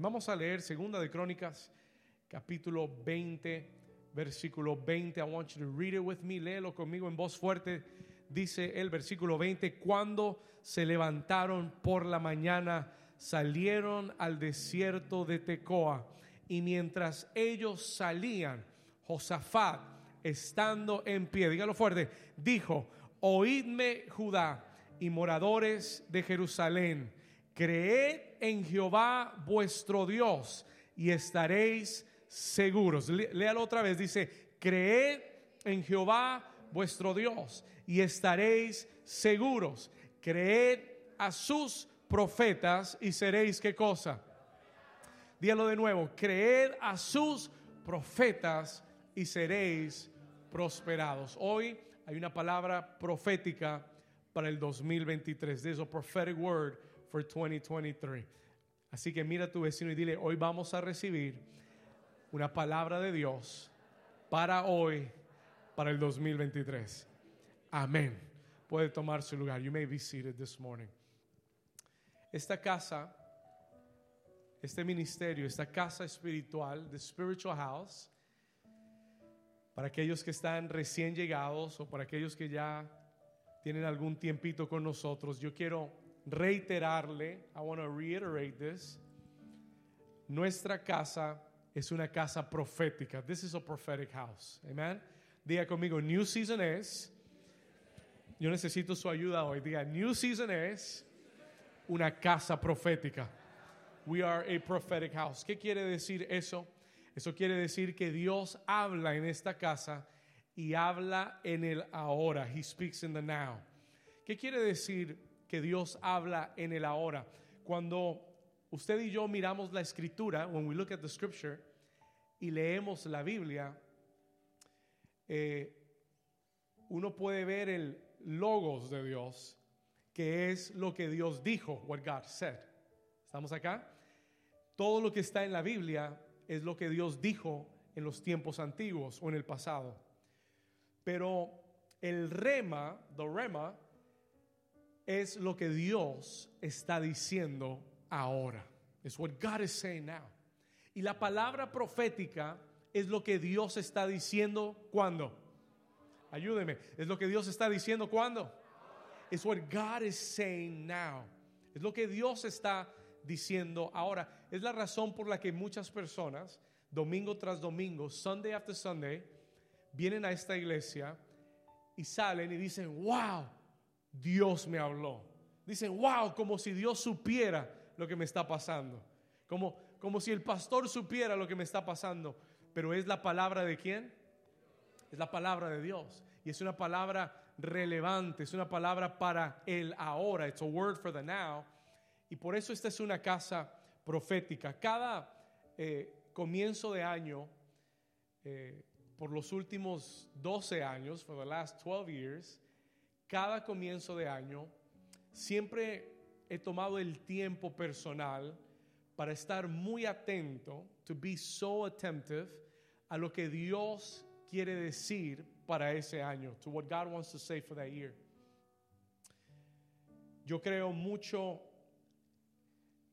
Vamos a leer Segunda de Crónicas, capítulo 20, versículo 20. I want you to read it with me. Léelo conmigo en voz fuerte. Dice el versículo 20, cuando se levantaron por la mañana, salieron al desierto de Tecoa. Y mientras ellos salían, Josafat, estando en pie, dígalo fuerte, dijo, oídme Judá y moradores de Jerusalén, creed en Jehová vuestro Dios y estaréis seguros. Léalo otra vez, dice, creed en Jehová vuestro Dios y estaréis seguros. Creed a sus profetas y seréis qué cosa. Dígalo de nuevo, creed a sus profetas y seréis prosperados. Hoy hay una palabra profética para el 2023. There's a prophetic word for 2023. Así que mira a tu vecino y dile, hoy vamos a recibir una palabra de Dios para hoy, para el 2023. Amén. Puede tomar su lugar. You may be seated this morning. Esta casa, este ministerio, esta casa espiritual, the spiritual house, para aquellos que están recién llegados o para aquellos que ya tienen algún tiempito con nosotros, yo quiero reiterarle, I want to reiterate this, nuestra casa es una casa profética. This is a prophetic house. Amen. Diga conmigo, New Season es, yo necesito su ayuda hoy. Diga, New Season es una casa profética. We are a prophetic house. ¿Qué quiere decir eso? Eso quiere decir que Dios habla en esta casa y habla en el ahora. He speaks in the now. ¿Qué quiere decir que Dios habla en el ahora? Cuando usted y yo miramos la escritura, when we look at the scripture y leemos la Biblia, eh, uno puede ver el logos de Dios, que es lo que Dios dijo, what God said. ¿Estamos acá? Todo lo que está en la Biblia es lo que Dios dijo en los tiempos antiguos o en el pasado. Pero el rema, the rema, es lo que Dios está diciendo ahora. Es what God is saying now. Y la palabra profética es lo que Dios está diciendo cuando. Ayúdeme. Es lo que Dios está diciendo cuando. Es what God is saying now. Es lo que Dios está diciendo ahora. Es la razón por la que muchas personas, domingo tras domingo, Sunday after Sunday, vienen a esta iglesia y salen y dicen, wow, Dios me habló. Dicen, wow, como si Dios supiera lo que me está pasando. Como, como si el pastor supiera lo que me está pasando. Pero es la palabra de quién? Es la palabra de Dios. Y es una palabra relevante, es una palabra para el ahora. It's a word for the now. Y por eso esta es una casa profética. Cada eh, comienzo de año, eh, por los últimos 12 años, for the last 12 years, cada comienzo de año, siempre he tomado el tiempo personal para estar muy atento, to be so attentive a lo que Dios quiere decir para ese año, to what God wants to say for that year. Yo creo mucho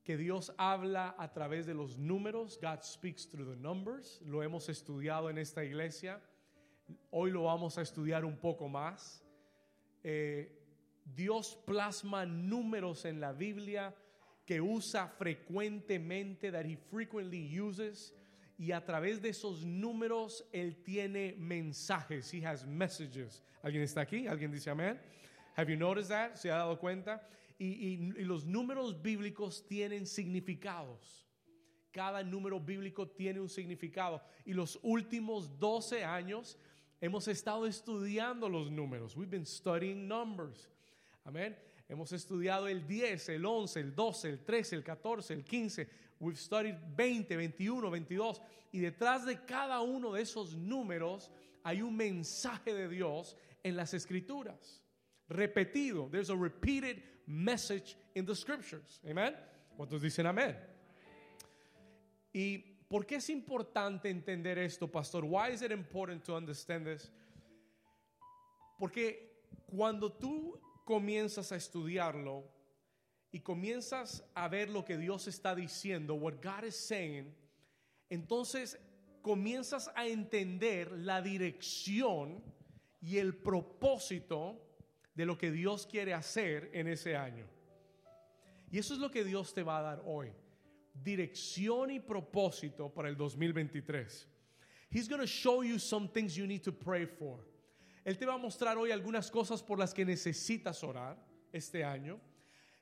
que Dios habla a través de los números. God speaks through the numbers. Lo hemos estudiado en esta iglesia. Hoy lo vamos a estudiar un poco más. Eh, Dios plasma números en la Biblia que usa frecuentemente, that he frequently uses, y a través de esos números él tiene mensajes. He has messages. ¿Alguien está aquí? ¿Alguien dice amén? Have you noticed that? ¿Se ha dado cuenta? Y, y los números bíblicos tienen significados. Cada número bíblico tiene un significado. Y los últimos 12 años hemos estado estudiando los números. We've been studying numbers. Amén. Hemos estudiado el 10, el 11, el 12, el 13, el 14, el 15. We've studied 20, 21, 22. Y detrás de cada uno de esos números hay un mensaje de Dios en las escrituras. Repetido. There's a repeated message in the scriptures. Amen. ¿Cuántos dicen amén? ¿Y por qué es importante entender esto, pastor? Why is it important to understand this? Porque cuando tú comienzas a estudiarlo y comienzas a ver lo que Dios está diciendo, what God is saying, entonces comienzas a entender la dirección y el propósito de lo que Dios quiere hacer en ese año. Y eso es lo que Dios te va a dar hoy. Dirección y propósito para el 2023. He's going to show you some things you need to pray for. Él te va a mostrar hoy algunas cosas por las que necesitas orar este año.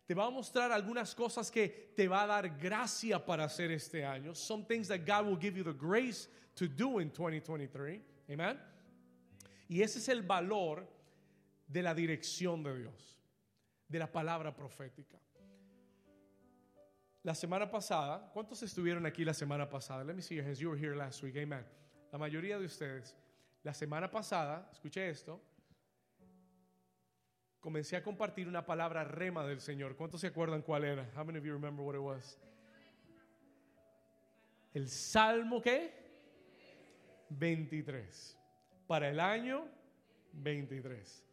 Te va a mostrar algunas cosas que te va a dar gracia para hacer este año. Some things that God will give you the grace to do in 2023. Amen. Y ese es el valor de la dirección de Dios, de la palabra profética. La semana pasada, ¿cuántos estuvieron aquí la semana pasada? Let me see your hands. You were here last week. Amen. La mayoría de ustedes. La semana pasada, escuché esto, comencé a compartir una palabra rema del Señor. ¿Cuántos se acuerdan cuál era? How many of you remember what it was? El Salmo qué? 23. Para el año 23.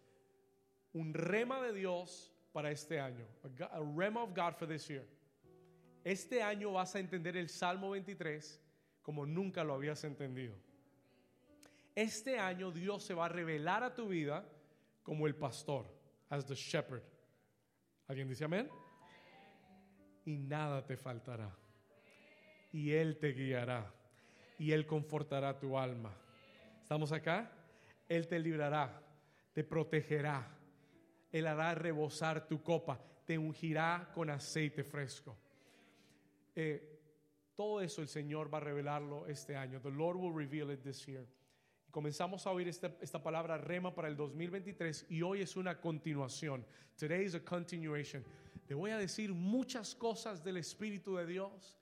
Un rema de Dios para este año. A rema of God for this year. Este año vas a entender el Salmo 23 como nunca lo habías entendido. Este año Dios se va a revelar a tu vida como el pastor, as the shepherd. ¿Alguien dice amén? Y nada te faltará. Y Él te guiará. Y Él confortará tu alma. ¿Estamos acá? Él te librará, te protegerá. Él hará rebosar tu copa, te ungirá con aceite fresco. Eh, todo eso el Señor va a revelarlo este año. The Lord will reveal it this year. Comenzamos a oír esta, esta, palabra rema para el 2023 y hoy es una continuación. Today is a continuation. Te voy a decir muchas cosas del Espíritu de Dios.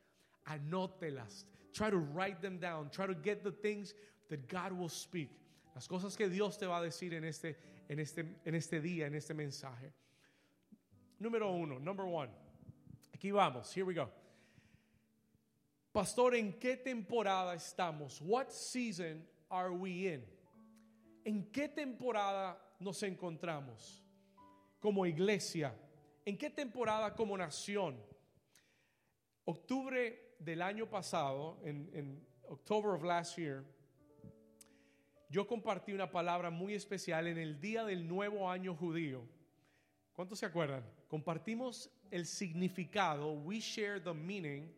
Anótelas. Try to write them down. Try to get the things that God will speak. Las cosas que Dios te va a decir en este, en este, en este día, en este mensaje. Número uno, number one. Aquí vamos. Here we go. Pastor, ¿en qué temporada estamos? What season are we in? ¿En qué temporada nos encontramos como iglesia? ¿En qué temporada como nación? Octubre del año pasado, en, en October of last year, yo compartí una palabra muy especial en el día del nuevo año judío. ¿Cuántos se acuerdan? Compartimos el significado, we share the meaning,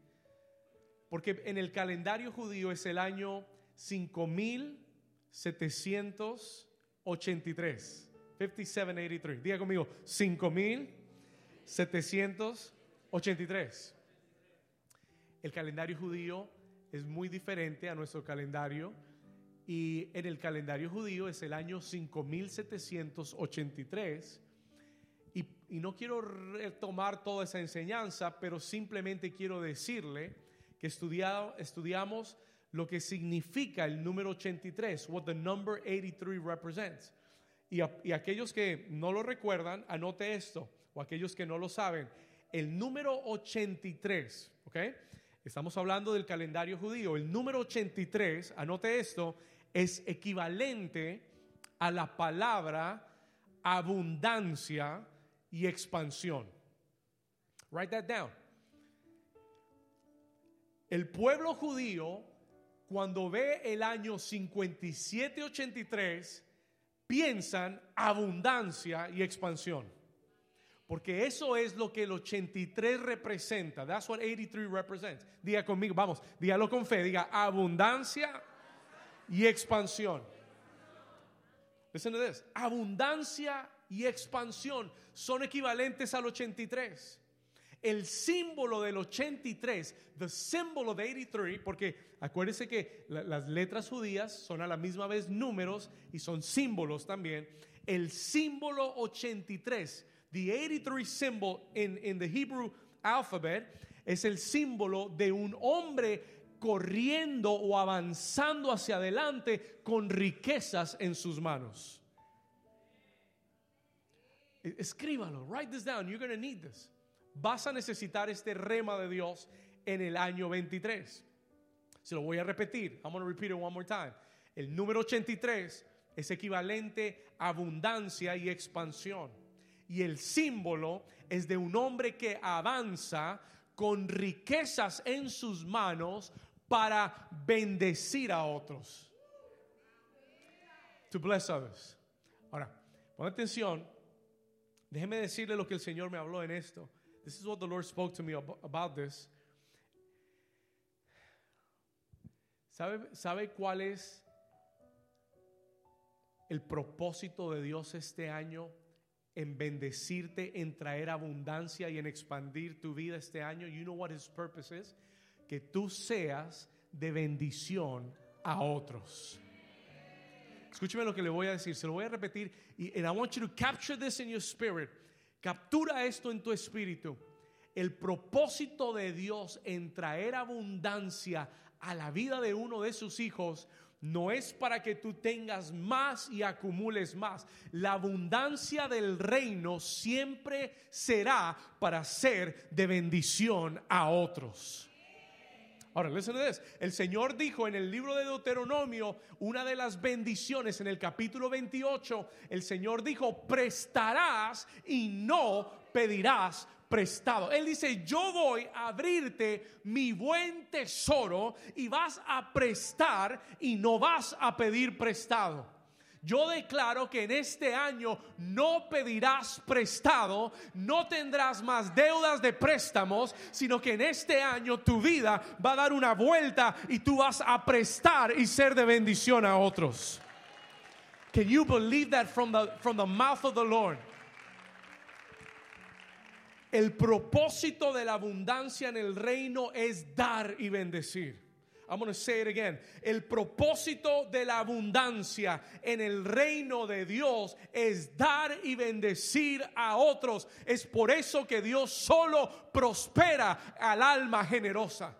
porque en el calendario judío es el año 5783. 5783. Diga conmigo, 5783. El calendario judío es muy diferente a nuestro calendario y en el calendario judío es el año 5783. Y, y no quiero retomar toda esa enseñanza, pero simplemente quiero decirle que estudiado, estudiamos lo que significa el número 83, what the number 83 represents. Y, a, y, aquellos que no lo recuerdan, anote esto, o aquellos que no lo saben, el número 83, ¿ok? Estamos hablando del calendario judío, el número 83, anote esto, es equivalente a la palabra abundancia y expansión. Write that down. El pueblo judío, cuando ve el año 5783, piensan abundancia y expansión. Porque eso es lo que el 83 representa. That's what 83 represents. Diga conmigo, vamos, dígalo con fe, diga abundancia y expansión. Listen to this. Abundancia y expansión son equivalentes al 83. El símbolo del 83, the symbol of 83, porque acuérdense que la, las letras judías son a la misma vez números y son símbolos también. El símbolo 83, the 83 symbol in, in the Hebrew alphabet, es el símbolo de un hombre corriendo o avanzando hacia adelante con riquezas en sus manos. Escríbalo, write this down, you're going to need this. Vas a necesitar este rema de Dios en el año 23. Se lo voy a repetir. I'm going to repeat it one more time. El número 83 es equivalente a abundancia y expansión. y el símbolo es de un hombre que avanza con riquezas en sus manos para bendecir a otros. To bless others. Ahora, pon atención. Déjeme decirle lo que el Señor me habló en esto. This is what the Lord spoke to me about this. ¿Sabe, ¿Sabe cuál es el propósito de Dios este año? En bendecirte, en traer abundancia y en expandir tu vida este año. You know what his purpose is? Que tú seas de bendición a otros. Escúcheme lo que le voy a decir, se lo voy a repetir. Y and I want you to capture this in your spirit. Captura esto en tu espíritu. El propósito de Dios en traer abundancia a la vida de uno de sus hijos no es para que tú tengas más y acumules más. La abundancia del reino siempre será para ser de bendición a otros. Ahora, listen to. El Señor dijo en el libro de Deuteronomio, una de las bendiciones en el capítulo 28, el Señor dijo, prestarás y no pedirás prestado. Él dice, yo voy a abrirte mi buen tesoro y vas a prestar y no vas a pedir prestado. Yo declaro que en este año no pedirás prestado, no tendrás más deudas de préstamos, sino que en este año tu vida va a dar una vuelta y tú vas a prestar y ser de bendición a otros. Can you believe that from the, from the mouth of the Lord? El propósito de la abundancia en el reino es dar y bendecir. I'm going to say it again. El propósito de la abundancia en el reino de Dios es dar y bendecir a otros. Es por eso que Dios solo prospera al alma generosa.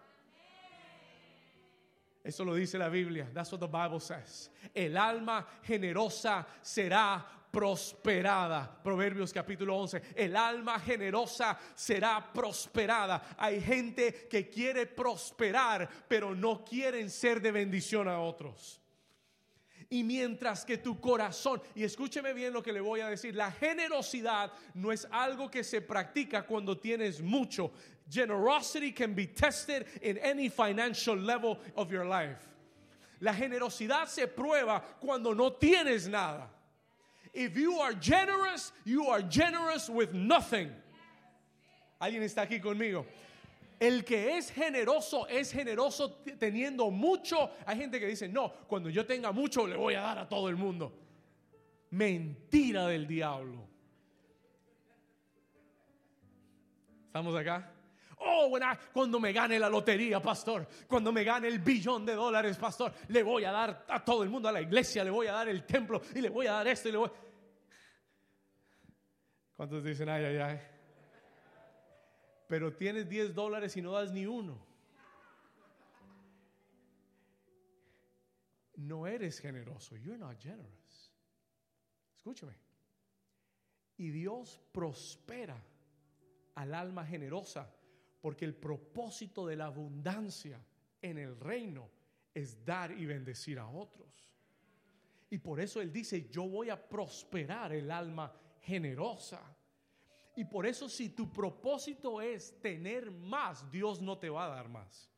Eso lo dice la Biblia. That's what the Bible says. El alma generosa será prosperada. Proverbios capítulo 11. El alma generosa será prosperada. Hay gente que quiere prosperar, pero no quieren ser de bendición a otros. Y mientras que tu corazón, y escúcheme bien lo que le voy a decir, la generosidad no es algo que se practica cuando tienes mucho. Generosity can be tested in any financial level of your life. La generosidad se prueba cuando no tienes nada. If you are generous, you are generous with nothing. ¿Alguien está aquí conmigo? El que es generoso es generoso teniendo mucho. Hay gente que dice, no, cuando yo tenga mucho le voy a dar a todo el mundo. Mentira del diablo. ¿Estamos acá? Oh, cuando me gane la lotería, pastor, cuando me gane el billón de dólares, pastor, le voy a dar a todo el mundo, a la iglesia, le voy a dar el templo y le voy a dar esto y le voy. ¿Cuántos dicen ay, ay, ay? Pero tienes 10 dólares y no das ni uno. No eres generoso. You're not generous. Escúchame. Y Dios prospera al alma generosa porque el propósito de la abundancia en el reino es dar y bendecir a otros. Y por eso Él dice, yo voy a prosperar el alma generosa. Y por eso si tu propósito es tener más, Dios no te va a dar más.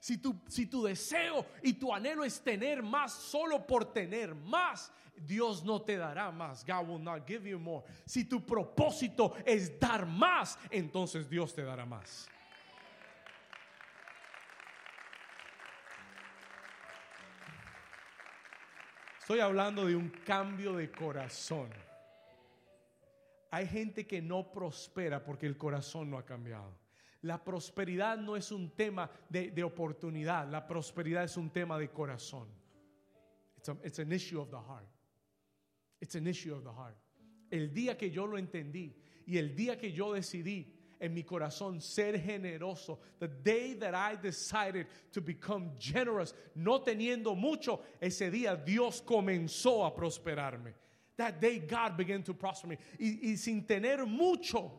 Si tu, si tu deseo y tu anhelo es tener más solo por tener más, Dios no te dará más. God will not give you more. Si tu propósito es dar más, entonces Dios te dará más. Estoy hablando de un cambio de corazón. Hay gente que no prospera porque el corazón no ha cambiado. La prosperidad no es un tema de, oportunidad, la prosperidad es un tema de corazón. It's, it's an issue of the heart. It's an issue of the heart. El día que yo lo entendí y el día que yo decidí en mi corazón ser generoso, the day that I decided to become generous, no teniendo mucho, ese día Dios comenzó a prosperarme. That day God began to prosper me. Y sin tener mucho,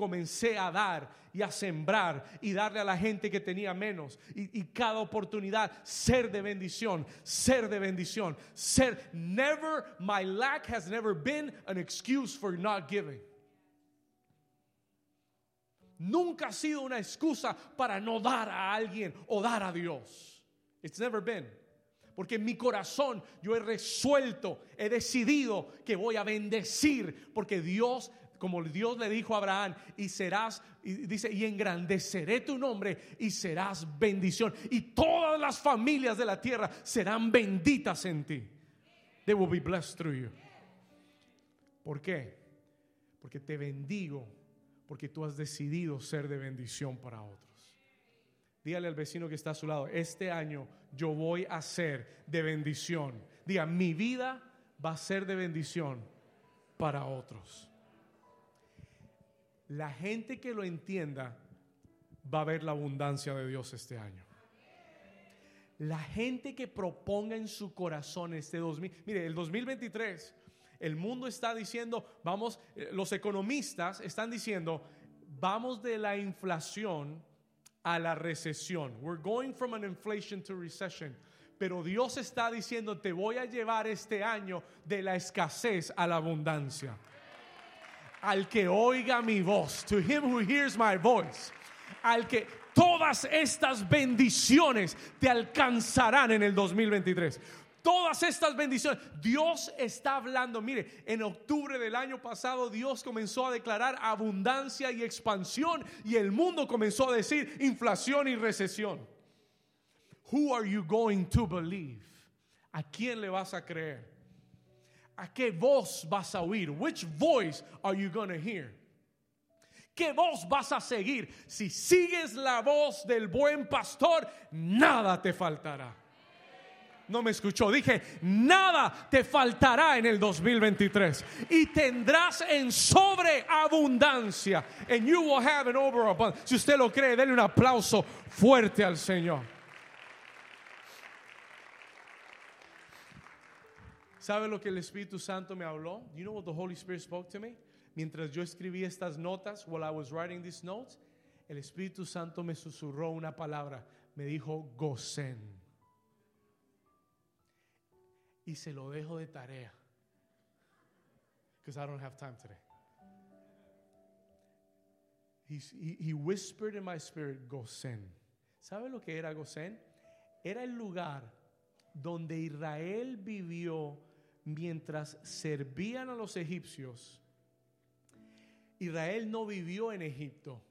comencé a dar y a sembrar y darle a la gente que tenía menos. Y, cada oportunidad ser de bendición, ser de bendición, ser. Never, my lack has never been an excuse for not giving. Nunca ha sido una excusa para no dar a alguien o dar a Dios. It's never been. Porque en mi corazón yo he resuelto, he decidido que voy a bendecir. Porque Dios, como Dios le dijo a Abraham, y serás, y dice, y engrandeceré tu nombre y serás bendición. Y todas las familias de la tierra serán benditas en ti. They will be blessed through you. ¿Por qué? Porque te bendigo, porque tú has decidido ser de bendición para otros. Dígale al vecino que está a su lado, este año yo voy a ser de bendición. Diga, mi vida va a ser de bendición para otros. La gente que lo entienda va a ver la abundancia de Dios este año. La gente que proponga en su corazón este 2000, mire, el 2023, el mundo está diciendo, vamos, eh, los economistas están diciendo, vamos de la inflación a la recesión. We're going from an inflation to recession. Pero Dios está diciendo, te voy a llevar este año de la escasez a la abundancia. Al que oiga mi voz, to him who hears my voice, al que todas estas bendiciones te alcanzarán en el 2023. Todas estas bendiciones. Dios está hablando. Mire, en octubre del año pasado Dios comenzó a declarar abundancia y expansión y el mundo comenzó a decir inflación y recesión. Who are you going to believe? ¿A quién le vas a creer? ¿A qué voz vas a oír? Which voice are you going hear? ¿Qué voz vas a seguir? Si sigues la voz del buen pastor, nada te faltará no me escuchó. Dije, nada te faltará en el 2023 y tendrás en sobreabundancia. And you will have an overabundance. Si usted lo cree, denle un aplauso fuerte al Señor. ¿Sabe lo que el Espíritu Santo me habló? You know what the Holy Spirit spoke to me? Mientras yo escribí estas notas, while I was writing these notes, el Espíritu Santo me susurró una palabra. Me dijo, Gozen y se lo dejo de tarea. Because I don't have time today. He, he, whispered in my spirit, Gosen. ¿Sabe lo que era Gosen? Era el lugar donde Israel vivió mientras servían a los egipcios. Israel no vivió en Egipto.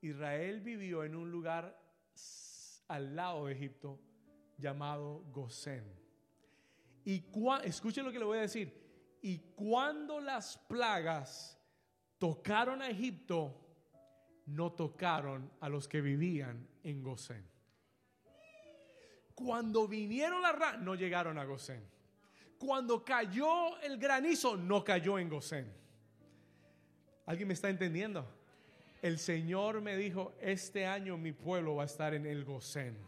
Israel vivió en un lugar al lado de Egipto llamado Gosén. Y escuchen lo que le voy a decir. Y cuando las plagas tocaron a Egipto, no tocaron a los que vivían en Gosén. Cuando vinieron las ranas, no llegaron a Gosén. Cuando cayó el granizo, no cayó en Gosén. ¿Alguien me está entendiendo? El Señor me dijo, este año mi pueblo va a estar en el Gosén.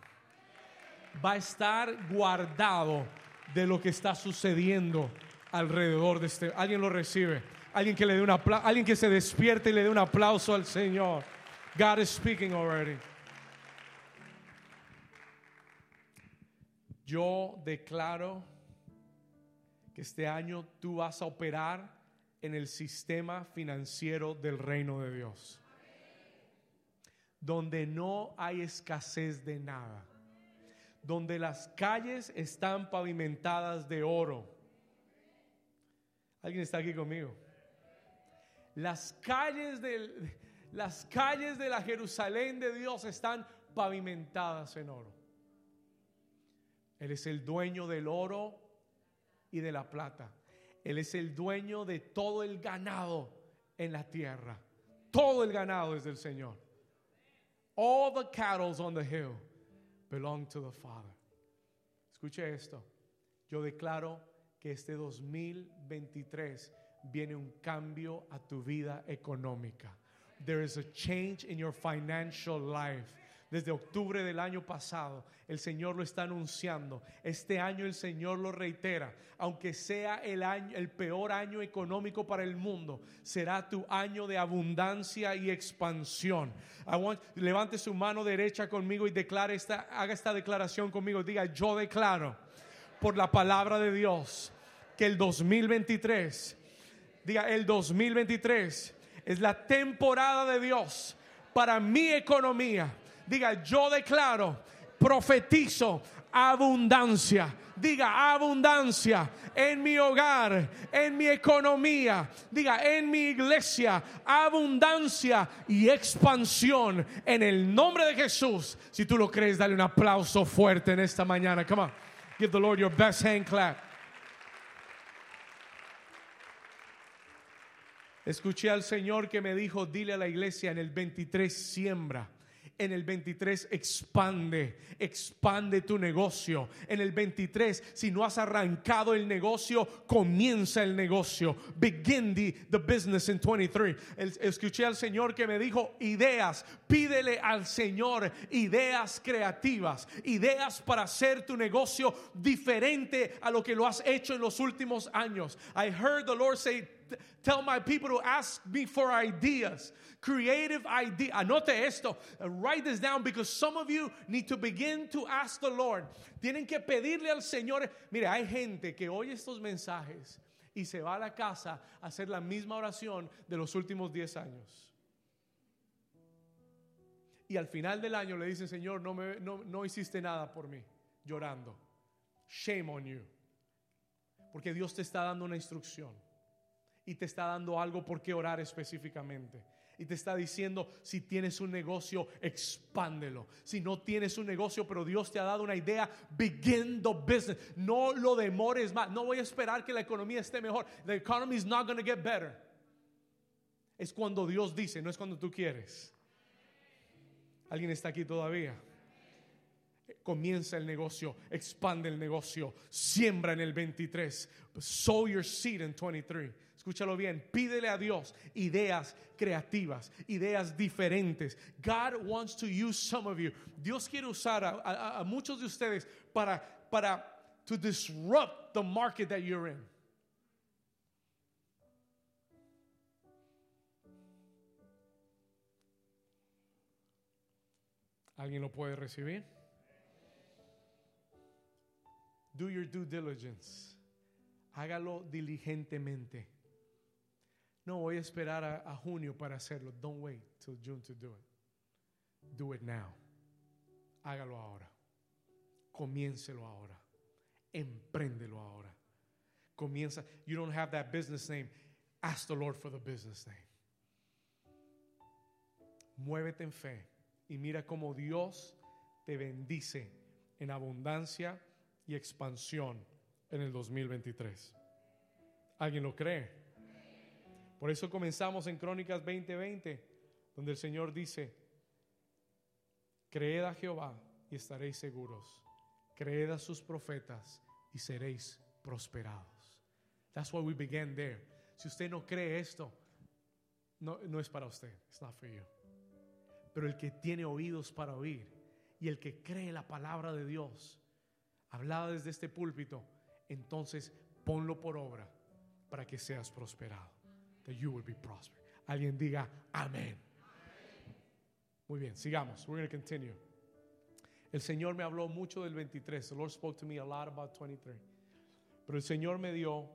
Va a estar guardado de lo que está sucediendo alrededor de este. Alguien lo recibe. Alguien que le dé una alguien que se despierte y le dé un aplauso al Señor. God is speaking already. Yo declaro que este año tú vas a operar en el sistema financiero del reino de Dios. Donde no hay escasez de nada donde las calles están pavimentadas de oro. ¿Alguien está aquí conmigo? Las calles de, las calles de la Jerusalén de Dios están pavimentadas en oro. Él es el dueño del oro y de la plata. Él es el dueño de todo el ganado en la tierra. Todo el ganado es del Señor. All the cattle on the hill belong to the Father. Escuche esto. Yo declaro que este 2023 viene un cambio a tu vida económica. There is a change in your financial life. Desde octubre del año pasado. El Señor lo está anunciando. Este año el Señor lo reitera. Aunque sea el año el peor año económico para el mundo, será tu año de abundancia y expansión. levante su mano derecha conmigo y declare esta haga esta declaración conmigo. Diga, "Yo declaro por la palabra de Dios que el 2023 diga, el 2023 es la temporada de Dios para mi economía Diga, yo declaro, profetizo abundancia. Diga abundancia en mi hogar, en mi economía. Diga en mi iglesia, abundancia y expansión en el nombre de Jesús. Si tú lo crees, dale un aplauso fuerte en esta mañana. Come on, give the Lord your best hand clap. Escuché al Señor que me dijo, dile a la iglesia en el 23 siembra en el 23 expande, expande tu negocio. En el 23, si no has arrancado el negocio, comienza el negocio. Begin the, business in 23. escuché al Señor que me dijo ideas. Pídele al Señor ideas creativas, ideas para hacer tu negocio diferente a lo que lo has hecho en los últimos años. I heard the Lord say, tell my people to ask me for ideas. Creative idea. Anote esto. Write this down because some of you need to begin to ask the Lord. Tienen que pedirle al Señor. Mire, hay gente que oye estos mensajes y se va a la casa a hacer la misma oración de los últimos 10 años. Y al final del año le dicen, Señor, no, me, no, no hiciste nada por mí, llorando. Shame on you. Porque Dios te está dando una instrucción y te está dando algo por qué orar específicamente. Y te está diciendo, si tienes un negocio, expándelo. Si no tienes un negocio, pero Dios te ha dado una idea, begin the business. No lo demores más. No voy a esperar que la economía esté mejor. The economy is not going to get better. Es cuando Dios dice, no es cuando tú quieres. ¿Alguien está aquí todavía? Comienza el negocio, expande el negocio, siembra en el 23, sow your seed in 23. Escúchalo bien, pídele a Dios ideas creativas, ideas diferentes. God wants to use some of you. Dios quiere usar a, muchos de ustedes para, para to disrupt the market that you're in. ¿Alguien lo puede recibir? Do your due diligence. Hágalo diligentemente. No voy a esperar a, junio para hacerlo. Don't wait till June to do it. Do it now. Hágalo ahora. Comiéncelo ahora. Empréndelo ahora. Comienza. You don't have that business name. Ask the Lord for the business name. Muévete en fe y mira cómo Dios te bendice en abundancia y expansión en el 2023. ¿Alguien lo cree? Por eso comenzamos en Crónicas 20:20, donde el Señor dice, creed a Jehová y estaréis seguros, creed a sus profetas y seréis prosperados. That's why we began there. Si usted no cree esto, no, no es para usted. It's not for you. Pero el que tiene oídos para oír y el que cree la palabra de Dios, hablada desde este púlpito, entonces ponlo por obra para que seas prosperado that you will be prosperous. Alguien diga amén. Muy bien, sigamos. We're going to continue. El Señor me habló mucho del 23. The Lord spoke to me a lot about 23. Pero el Señor me dio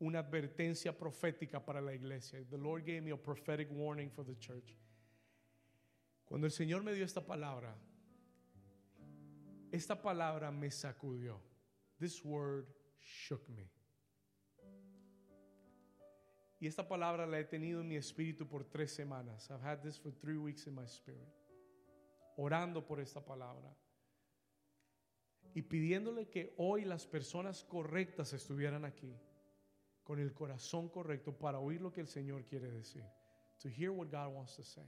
una advertencia profética para la iglesia. The Lord gave me a prophetic warning for the church. Cuando el Señor me dio esta palabra, esta palabra me sacudió. This word shook me. Y esta palabra la he tenido en mi espíritu por tres semanas. I've had this for three weeks in my spirit. Orando por esta palabra. Y pidiéndole que hoy las personas correctas estuvieran aquí. Con el corazón correcto para oír lo que el Señor quiere decir. To hear what God wants to say.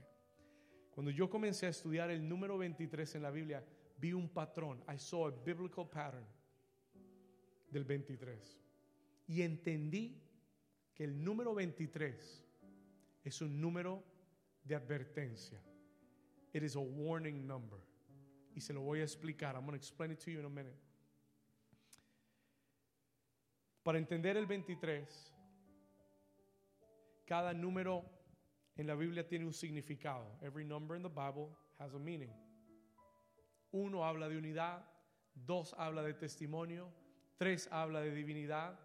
Cuando yo comencé a estudiar el número 23 en la Biblia, vi un patrón. I saw a biblical pattern del 23. Y entendí el número 23 es un número de advertencia. It is a warning number. y se lo voy a explicar. I'm going to explain it to you in a minute. Para entender el 23, cada número en la Biblia tiene un significado. Every number in the Bible has a meaning. Uno habla de unidad, dos habla de testimonio, tres habla de divinidad,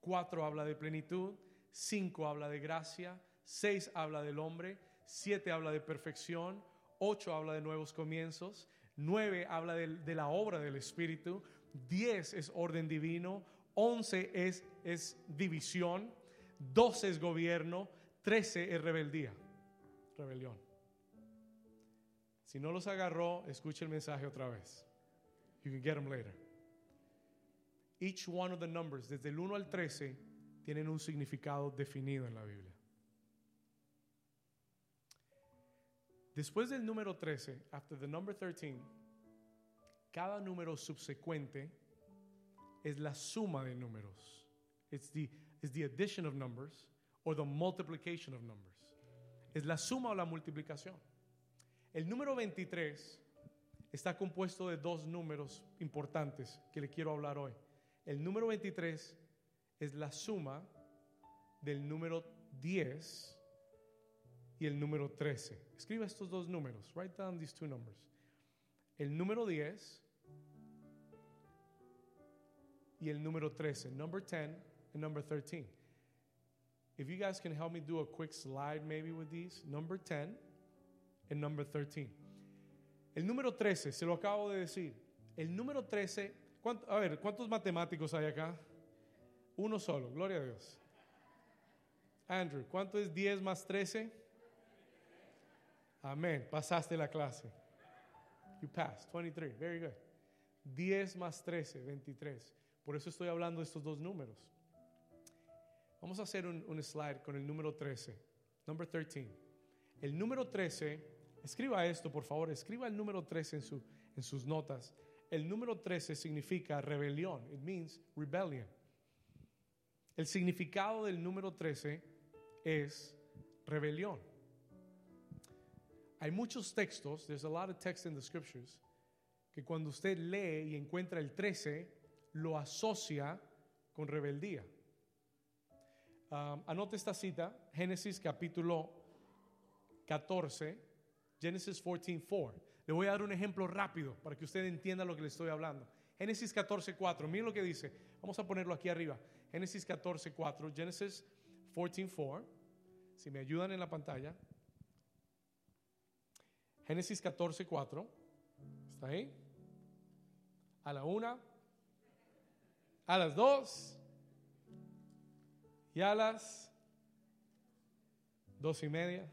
cuatro habla de plenitud, cinco habla de gracia, seis habla del hombre, siete habla de perfección, ocho habla de nuevos comienzos, nueve habla de, de la obra del Espíritu, diez es orden divino, once es, es división, doce es gobierno, trece es rebeldía, rebelión. Si no los agarró, escuche el mensaje otra vez. You can get them later. Each one of the numbers, desde el 1 al 13, tienen un significado definido en la Biblia. Después del número 13, after the number 13, cada número subsecuente es la suma de números. It's the, it's the addition of numbers or the multiplication of numbers. Es la suma o la multiplicación. El número 23 está compuesto de dos números importantes que le quiero hablar hoy. El número 23 es la suma del número 10 y el número 13. Escriba estos dos números. Write down these two numbers. El número 10 y el número 13. Number 10 and number 13. If you guys can help me do a quick slide maybe with these. Number 10 and number 13. El número 13, se lo acabo de decir. El número 13, a ver, ¿cuántos matemáticos hay acá? Uno solo, gloria a Dios. Andrew, ¿cuánto es 10 más 13? Amén, pasaste la clase. You passed, 23, very good. 10 más 13, 23. Por eso estoy hablando de estos dos números. Vamos a hacer un, un slide con el número 13, number 13. El número 13, escriba esto por favor, escriba el número 13 en, su, en sus notas. El número 13 significa rebelión, it means rebellion. El significado del número 13 es rebelión. Hay muchos textos, there's a lot of text in the scriptures, que cuando usted lee y encuentra el 13, lo asocia con rebeldía. Um, anote esta cita, Génesis capítulo 14, Genesis 14, 4. Le voy a dar un ejemplo rápido para que usted entienda lo que le estoy hablando. Génesis 14, 4. Miren lo que dice. Vamos a ponerlo aquí arriba. Génesis 14, 4. Genesis 14, 4. Si me ayudan en la pantalla. Génesis 14, 4. ¿Está ahí? A la una, a las dos y a las dos y media.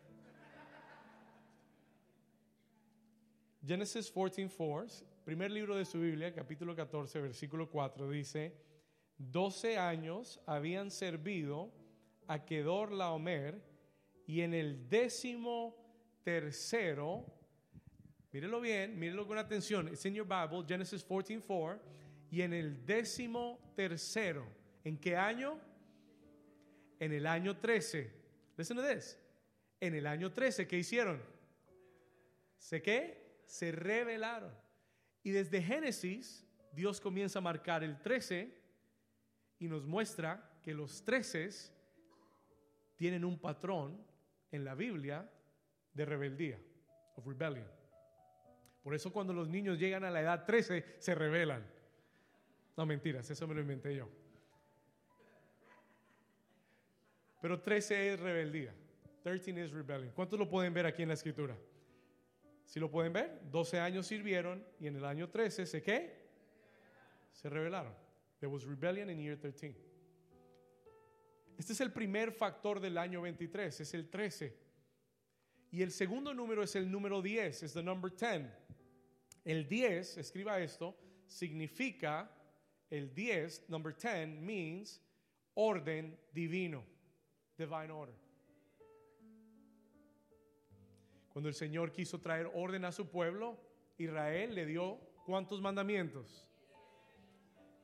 Genesis 14, 4, primer libro de su Biblia, capítulo 14, versículo 4, dice, 12 años habían servido a Kedor Laomer y en el décimo tercero, mírelo bien, mírelo con atención, it's in your Bible, Genesis 14, 4, y en el décimo tercero, ¿en qué año? En el año 13. Listen to this. En el año 13, ¿qué hicieron? ¿Se qué? se revelaron. Y desde Génesis, Dios comienza a marcar el 13 y nos muestra que los 13 tienen un patrón en la Biblia de rebeldía, of rebellion. Por eso cuando los niños llegan a la edad 13 se rebelan. No mentiras, eso me lo inventé yo. Pero 13 es rebeldía. 13 es rebellion. ¿Cuántos lo pueden ver aquí en la escritura? Si lo pueden ver, 12 años sirvieron y en el año 13 se qué? Se rebelaron. There was rebellion in year 13. Este es el primer factor del año 23, es el 13. Y el segundo número es el número 10, es the number 10. El 10, escriba esto, significa el 10, number 10 means orden divino, divine order. Cuando el Señor quiso traer orden a su pueblo, Israel le dio ¿cuántos mandamientos?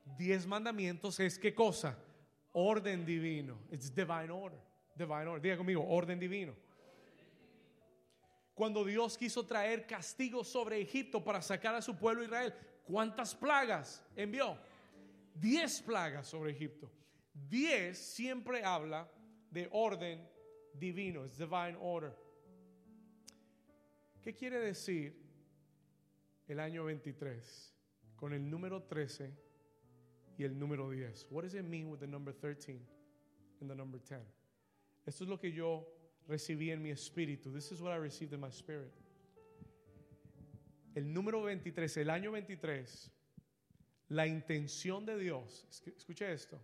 Diez mandamientos es qué cosa? Orden divino. It's divine order. Divine order. Diga conmigo, orden divino. Cuando Dios quiso traer castigo sobre Egipto para sacar a su pueblo Israel, ¿cuántas plagas envió? Diez plagas sobre Egipto. Diez siempre habla de orden divino, es divine order. ¿Qué quiere decir el año 23 con el número 13 y el número 10? What does it mean with the number 13 and the number 10? Esto es lo que yo recibí en mi espíritu. This is what I received in my spirit. El número 23, el año 23, la intención de Dios, escuche esto.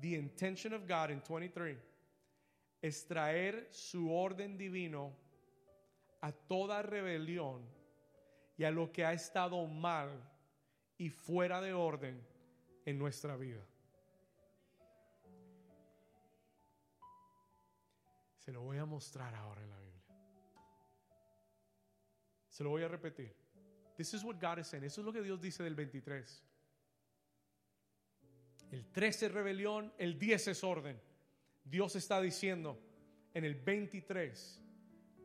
The intention of God in 23 es traer su orden divino a toda rebelión y a lo que ha estado mal y fuera de orden en nuestra vida. Se lo voy a mostrar ahora en la Biblia. Se lo voy a repetir. This is what God is saying. Eso es lo que Dios dice del 23. El 13 es rebelión, el 10 es orden. Dios está diciendo, en el 23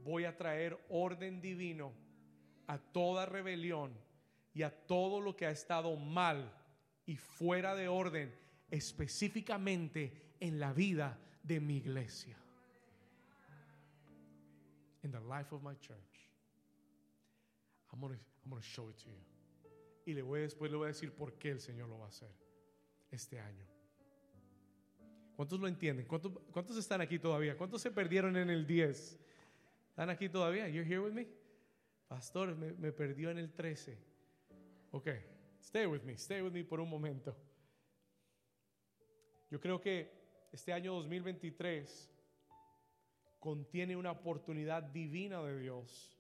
voy a traer orden divino a toda rebelión y a todo lo que ha estado mal y fuera de orden, específicamente en la vida de mi iglesia. In the life of my church. I'm going to show it to you. Y le voy, después le voy a decir por qué el Señor lo va a hacer este año. ¿Cuántos lo entienden? ¿Cuántos, ¿Cuántos, están aquí todavía? ¿Cuántos se perdieron en el 10? ¿Están aquí todavía? You're here with me? Pastor, me, me perdió en el 13. Ok, stay with me, stay with me por un momento. Yo creo que este año 2023 contiene una oportunidad divina de Dios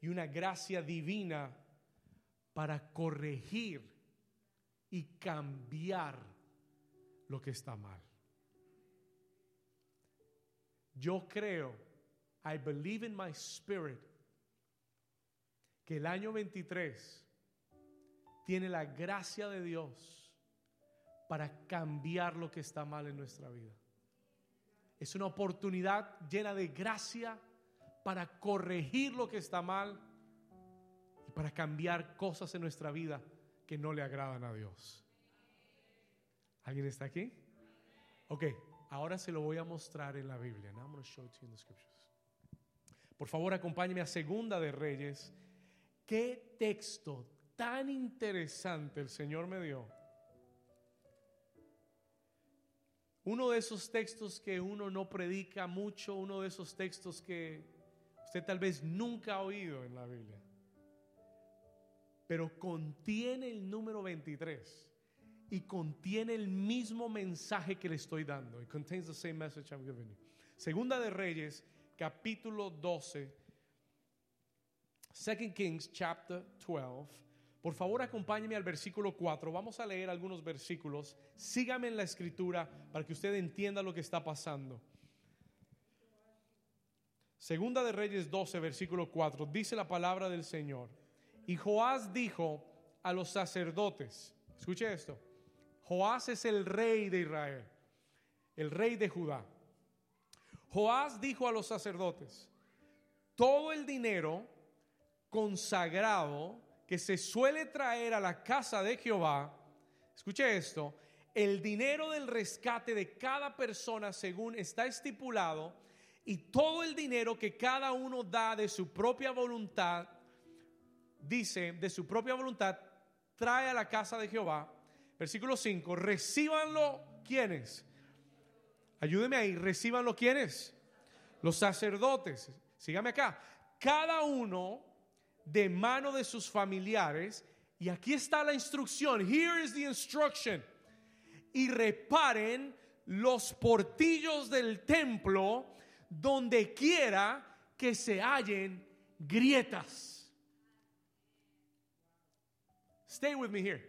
y una gracia divina para corregir y cambiar lo que está mal. Yo creo, I believe in my spirit, que el año 23 tiene la gracia de Dios para cambiar lo que está mal en nuestra vida. Es una oportunidad llena de gracia para corregir lo que está mal y para cambiar cosas en nuestra vida que no le agradan a Dios. ¿Alguien está aquí? Ok, ahora se lo voy a mostrar en la Biblia. Now I'm going show it to you in the scriptures. Por favor, acompáñeme a Segunda de Reyes. Qué texto tan interesante el Señor me dio. Uno de esos textos que uno no predica mucho, uno de esos textos que usted tal vez nunca ha oído en la Biblia, pero contiene el número 23 y contiene el mismo mensaje que le estoy dando. It contains the same message I'm giving you. Segunda de Reyes, capítulo 12. Second Kings, chapter 12. Por favor, acompáñeme al versículo 4. Vamos a leer algunos versículos. Sígame en la escritura para que usted entienda lo que está pasando. Segunda de Reyes 12, versículo 4. Dice la palabra del Señor. Y Joás dijo a los sacerdotes, escuche esto, Joás es el rey de Israel, el rey de Judá. Joás dijo a los sacerdotes, todo el dinero consagrado que se suele traer a la casa de Jehová, escuche esto, el dinero del rescate de cada persona según está estipulado y todo el dinero que cada uno da de su propia voluntad, dice, de su propia voluntad, trae a la casa de Jehová Versículo 5, recíbanlo quienes. Ayúdeme ahí, recíbanlo quienes. Los sacerdotes. Sígame acá. Cada uno de mano de sus familiares. Y aquí está la instrucción. Here is the instruction. Y reparen los portillos del templo donde quiera que se hallen grietas. Stay with me here.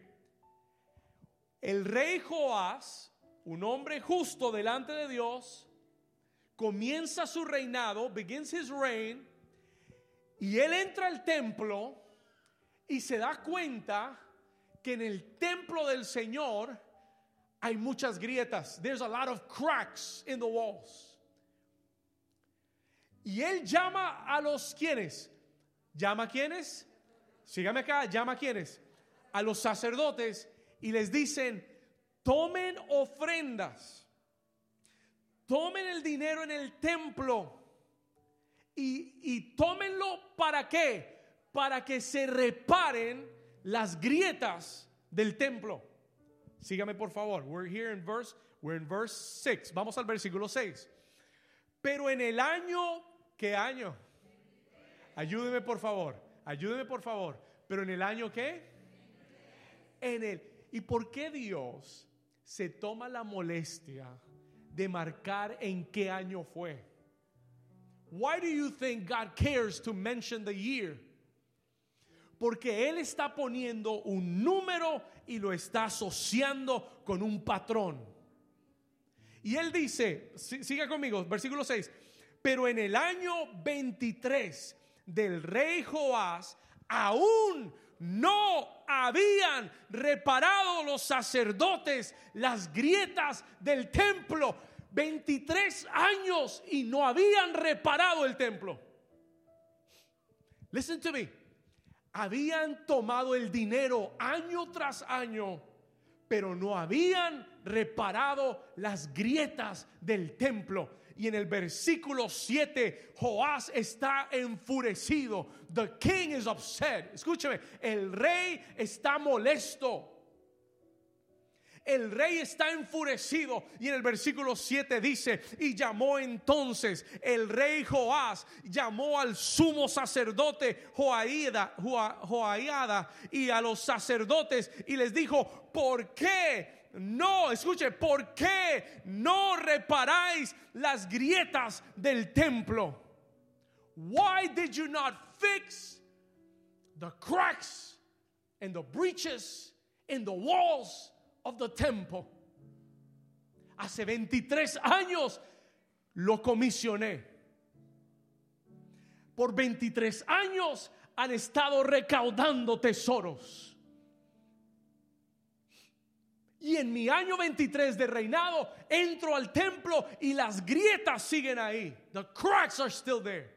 El rey Joás, un hombre justo delante de Dios, comienza su reinado, begins his reign, y él entra al templo y se da cuenta que en el templo del Señor hay muchas grietas. There's a lot of cracks in the walls. Y él llama a los quienes. ¿Llama a quienes? Sígame acá, llama a quienes. A los sacerdotes y les dicen, tomen ofrendas, tomen el dinero en el templo y, tómenlo para qué? Para que se reparen las grietas del templo. Sígame por favor. We're here in verse, we're in verse 6. Vamos al versículo 6. Pero en el año, ¿qué año? Ayúdeme por favor. Ayúdeme por favor. Pero en el año qué? En el ¿Y por qué Dios se toma la molestia de marcar en qué año fue? Why do you think God cares to mention the year? Porque Él está poniendo un número y lo está asociando con un patrón. Y Él dice, siga conmigo, versículo 6, pero en el año 23 del rey Joás, aún no habían reparado los sacerdotes las grietas del templo. 23 años y no habían reparado el templo. Listen to me habían tomado el dinero año tras año, pero no habían reparado las grietas del templo. Y en el versículo 7, Joás está enfurecido. The king is upset. Escúcheme, el rey está molesto el rey está enfurecido y en el versículo 7 dice, y llamó entonces el rey Joás, llamó al sumo sacerdote Joaída, Joaíada y a los sacerdotes y les dijo, ¿por qué? No, escuche, ¿por qué no reparáis las grietas del templo? Why did you not fix the cracks and the breaches in the walls of the temple. Hace 23 años lo comisioné. Por 23 años han estado recaudando tesoros. Y en mi año 23 de reinado entro al templo y las grietas siguen ahí. The cracks are still there.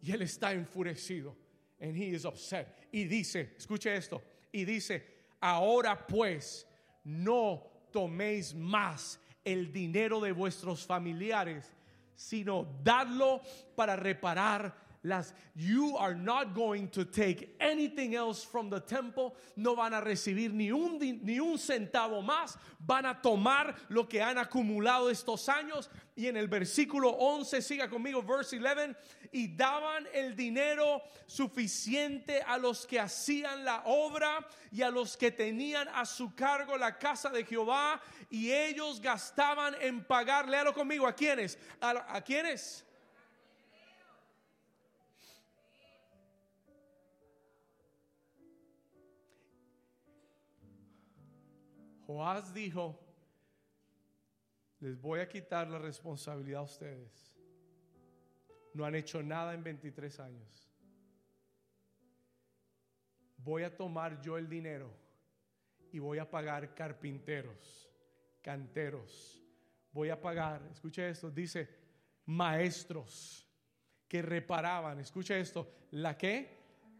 Y él está enfurecido. And he is upset. Y dice, escuche esto. Y dice, Ahora pues, no toméis más el dinero de vuestros familiares, sino dadlo para reparar las you are not going to take anything else from the temple, no van a recibir ni un ni un centavo más, van a tomar lo que han acumulado estos años y en el versículo 11 siga conmigo verse 11 y daban el dinero suficiente a los que hacían la obra y a los que tenían a su cargo la casa de Jehová y ellos gastaban en pagar, léalo conmigo, ¿a quiénes? ¿A, a quiénes? Joás dijo, les voy a quitar la responsabilidad a ustedes. No han hecho nada en 23 años. Voy a tomar yo el dinero y voy a pagar carpinteros, canteros. Voy a pagar, escuche esto, dice, maestros que reparaban, escuche esto, ¿la qué?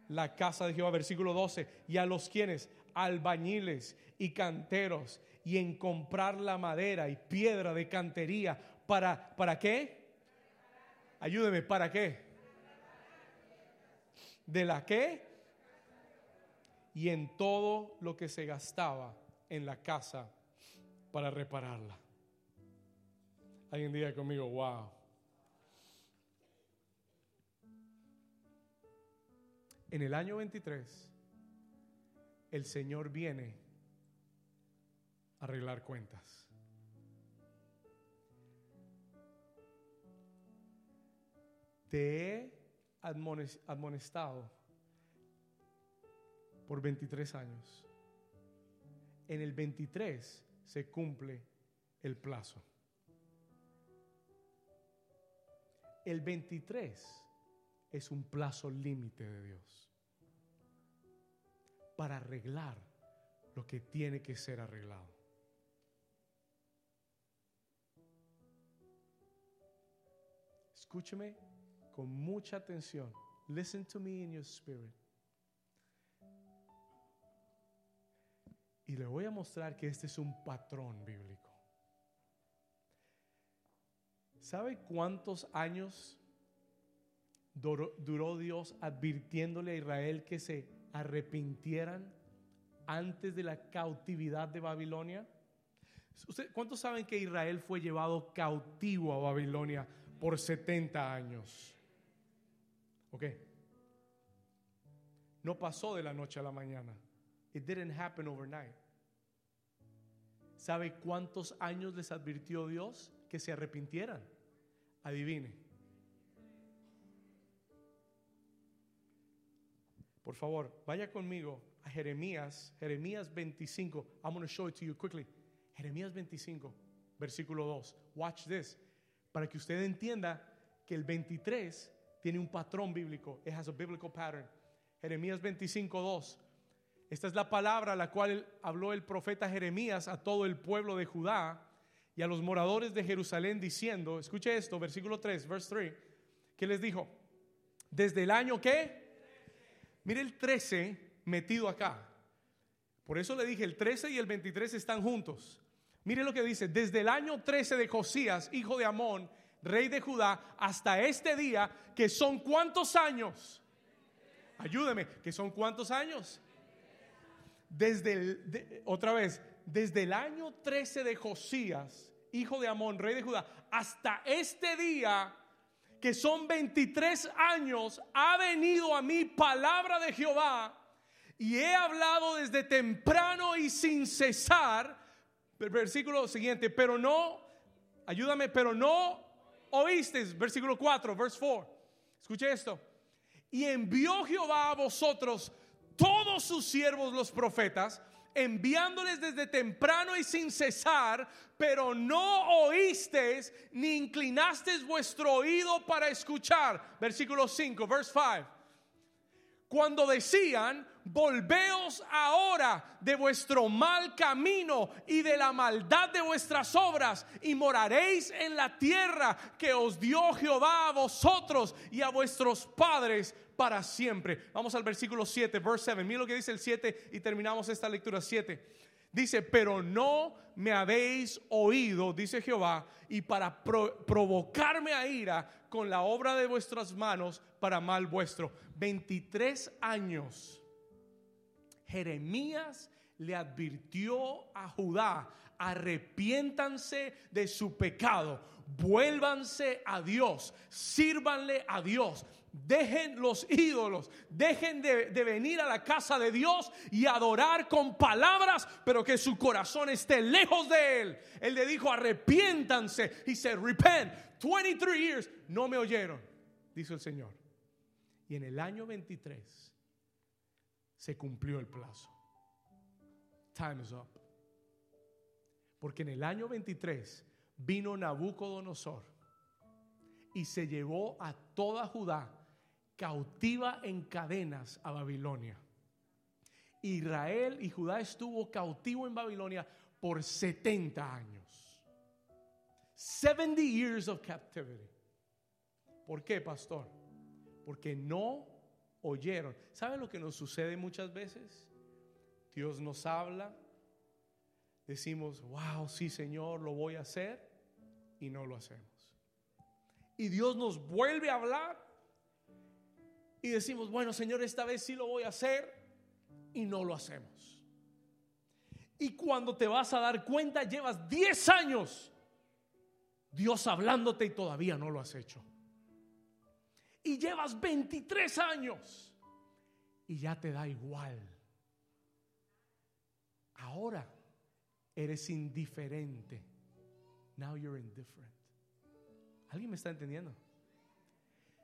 La casa de Jehová, versículo 12, y a los quienes, albañiles y canteros y en comprar la madera y piedra de cantería. ¿Para, para qué? Ayúdeme, ¿para qué? ¿De la qué? Y en todo lo que se gastaba en la casa para repararla. Alguien diga conmigo, wow. En el año 23 el Señor viene a arreglar cuentas. Te he admonestado por 23 años. En el 23 se cumple el plazo. El 23 es un plazo límite de Dios para arreglar lo que tiene que ser arreglado. escúcheme con mucha atención. Listen to me in your spirit. Y le voy a mostrar que este es un patrón bíblico. ¿Sabe cuántos años duró, Dios advirtiéndole a Israel que se arrepintieran antes de la cautividad de Babilonia? ¿Cuántos saben que Israel fue llevado cautivo a Babilonia por 70 años? ¿Ok? No pasó de la noche a la mañana. It didn't happen overnight. ¿Sabe cuántos años les advirtió Dios que se arrepintieran? Adivine. Por favor, vaya conmigo a Jeremías, Jeremías 25. I'm going to show it to you quickly. Jeremías 25, versículo 2. Watch this. Para que usted entienda que el 23 tiene un patrón bíblico. It has a biblical pattern. Jeremías 25, 2. Esta es la palabra la cual habló el profeta Jeremías a todo el pueblo de Judá y a los moradores de Jerusalén diciendo, escuche esto, versículo 3, verse 3, que les dijo, desde el año que, mire el 13 metido acá. Por eso le dije, el 13 y el 23 están juntos. Mire lo que dice, desde el año 13 de Josías, hijo de Amón, rey de Judá, hasta este día, que son cuántos años. Ayúdeme, que son cuántos años. Desde otra vez, desde el año 13 de Josías, hijo de Amón, rey de Judá, hasta este día, que son 23 años, ha venido a mí palabra de Jehová y he hablado desde temprano y sin cesar Versículo siguiente, pero no, ayúdame, pero no oíste. Versículo 4, verse 4. Escuche esto. Y envió Jehová a vosotros todos sus siervos los profetas, enviándoles desde temprano y sin cesar, pero no oísteis ni inclinasteis vuestro oído para escuchar. Versículo 5, verse 5. Cuando decían, volveos ahora de vuestro mal camino y de la maldad de vuestras obras y moraréis en la tierra que os dio Jehová a vosotros y a vuestros padres para siempre. Vamos al versículo 7, verse 7. Mira lo que dice el 7 y terminamos esta lectura 7. Dice, pero no me habéis oído, dice Jehová, y para provocarme a ira con la obra de vuestras manos para mal vuestro. 23 años Jeremías le advirtió a Judá, arrepiéntanse de su pecado, vuélvanse a Dios, sírvanle a Dios. Dejen los ídolos, dejen de, venir a la casa de Dios y adorar con palabras, pero que su corazón esté lejos de Él. Él le dijo, arrepiéntanse. y se repent. 23 years, no me oyeron, dice el Señor. Y en el año 23 se cumplió el plazo. Time is up. Porque en el año 23 vino Nabucodonosor y se llevó a toda Judá cautiva en cadenas a Babilonia. Israel y Judá estuvo cautivo en Babilonia por 70 años. 70 years of captivity. ¿Por qué, pastor? Porque no oyeron. ¿Saben lo que nos sucede muchas veces? Dios nos habla, decimos, wow, sí Señor, lo voy a hacer, y no lo hacemos. Y Dios nos vuelve a hablar y decimos, bueno Señor, esta vez sí lo voy a hacer, y no lo hacemos. Y cuando te vas a dar cuenta, llevas 10 años Dios hablándote y todavía no lo has hecho y llevas 23 años y ya te da igual. Ahora eres indiferente. Now you're indifferent. ¿Alguien me está entendiendo?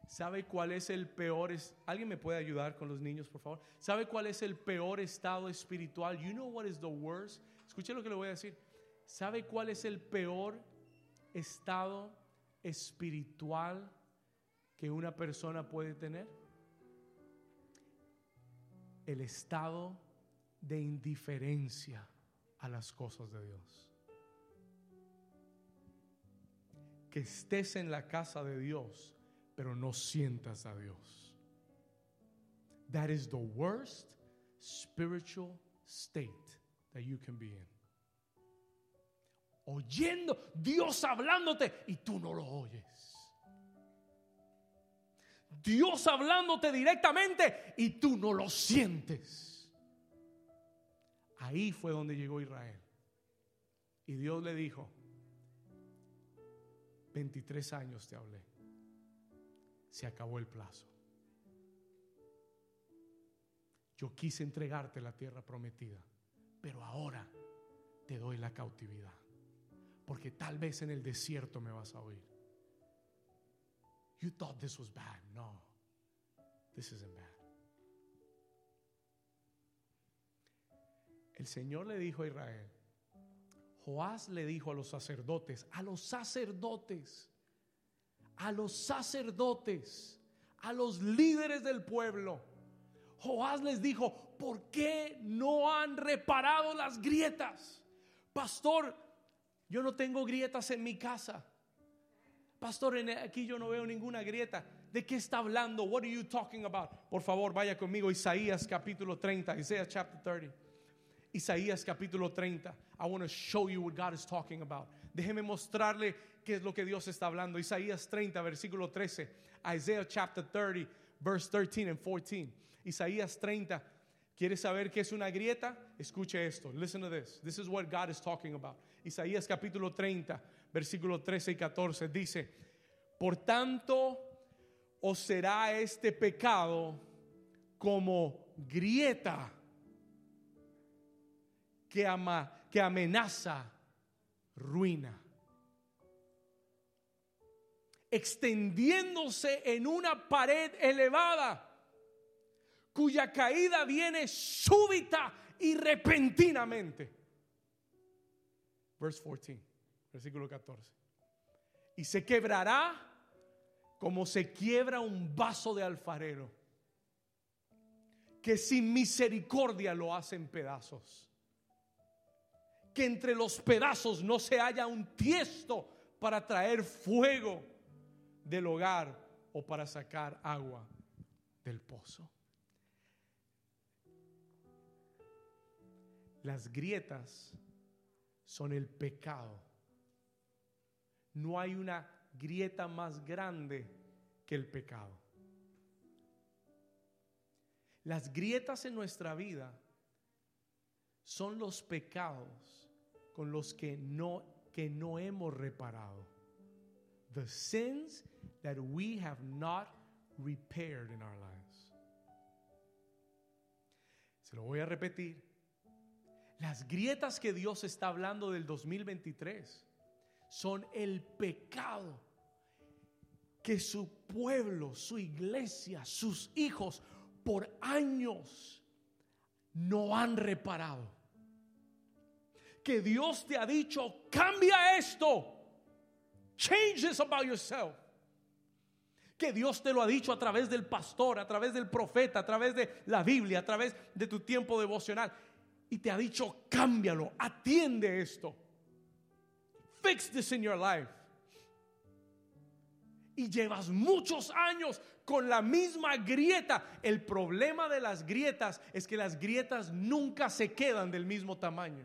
¿Sabe cuál es el peor? ¿Alguien me puede ayudar con los niños, por favor? ¿Sabe cuál es el peor estado espiritual? You know what is the worst? Escuche lo que le voy a decir. ¿Sabe cuál es el peor estado espiritual que una persona puede tener? El estado de indiferencia a las cosas de Dios. Que estés en la casa de Dios, pero no sientas a Dios. That is the worst spiritual state that you can be in. Oyendo Dios hablándote y tú no lo oyes. Dios hablándote directamente y tú no lo sientes. Ahí fue donde llegó Israel. Y Dios le dijo, 23 años te hablé. Se acabó el plazo. Yo quise entregarte la tierra prometida, pero ahora te doy la cautividad. Porque tal vez en el desierto me vas a oír. You thought this was bad. No, this isn't bad. El Señor le dijo a Israel, Joás le dijo a los sacerdotes, a los sacerdotes, a los sacerdotes, a los líderes del pueblo. Joás les dijo, ¿por qué no han reparado las grietas? Pastor, yo no tengo grietas en mi casa. Pastor, aquí yo no veo ninguna grieta. ¿De qué está hablando? What are you talking about? Por favor, vaya conmigo Isaías capítulo 30, Isaías chapter 30. Isaías capítulo 30. I want to show you what God is talking about. Déjeme mostrarle qué es lo que Dios está hablando. Isaías 30, versículo 13. Isaiah chapter 30, verse 13 and 14. Isaías 30. ¿Quiere saber qué es una grieta? Escuche esto. Listen to this. This is what God is talking about. Isaías capítulo 30, versículo 13 y 14 dice, por tanto os será este pecado como grieta que, ama, que amenaza ruina, extendiéndose en una pared elevada cuya caída viene súbita y repentinamente. Verse 14 versículo 14. Y se quebrará como se quiebra un vaso de alfarero, que sin misericordia lo hacen pedazos. Que entre los pedazos no se haya un tiesto para traer fuego del hogar o para sacar agua del pozo. Las grietas son el pecado no hay una grieta más grande que el pecado. Las grietas en nuestra vida son los pecados con los que no, que no hemos reparado. The sins that we have not repaired in our lives. Se lo voy a repetir. Las grietas que Dios está hablando del 2023 son el pecado que su pueblo, su iglesia, sus hijos por años no han reparado. Que Dios te ha dicho, cambia esto. Change this about yourself. Que Dios te lo ha dicho a través del pastor, a través del profeta, a través de la Biblia, a través de tu tiempo devocional. Y te ha dicho, cámbialo, atiende esto fix this in your life. Y llevas muchos años con la misma grieta. El problema de las grietas es que las grietas nunca se quedan del mismo tamaño.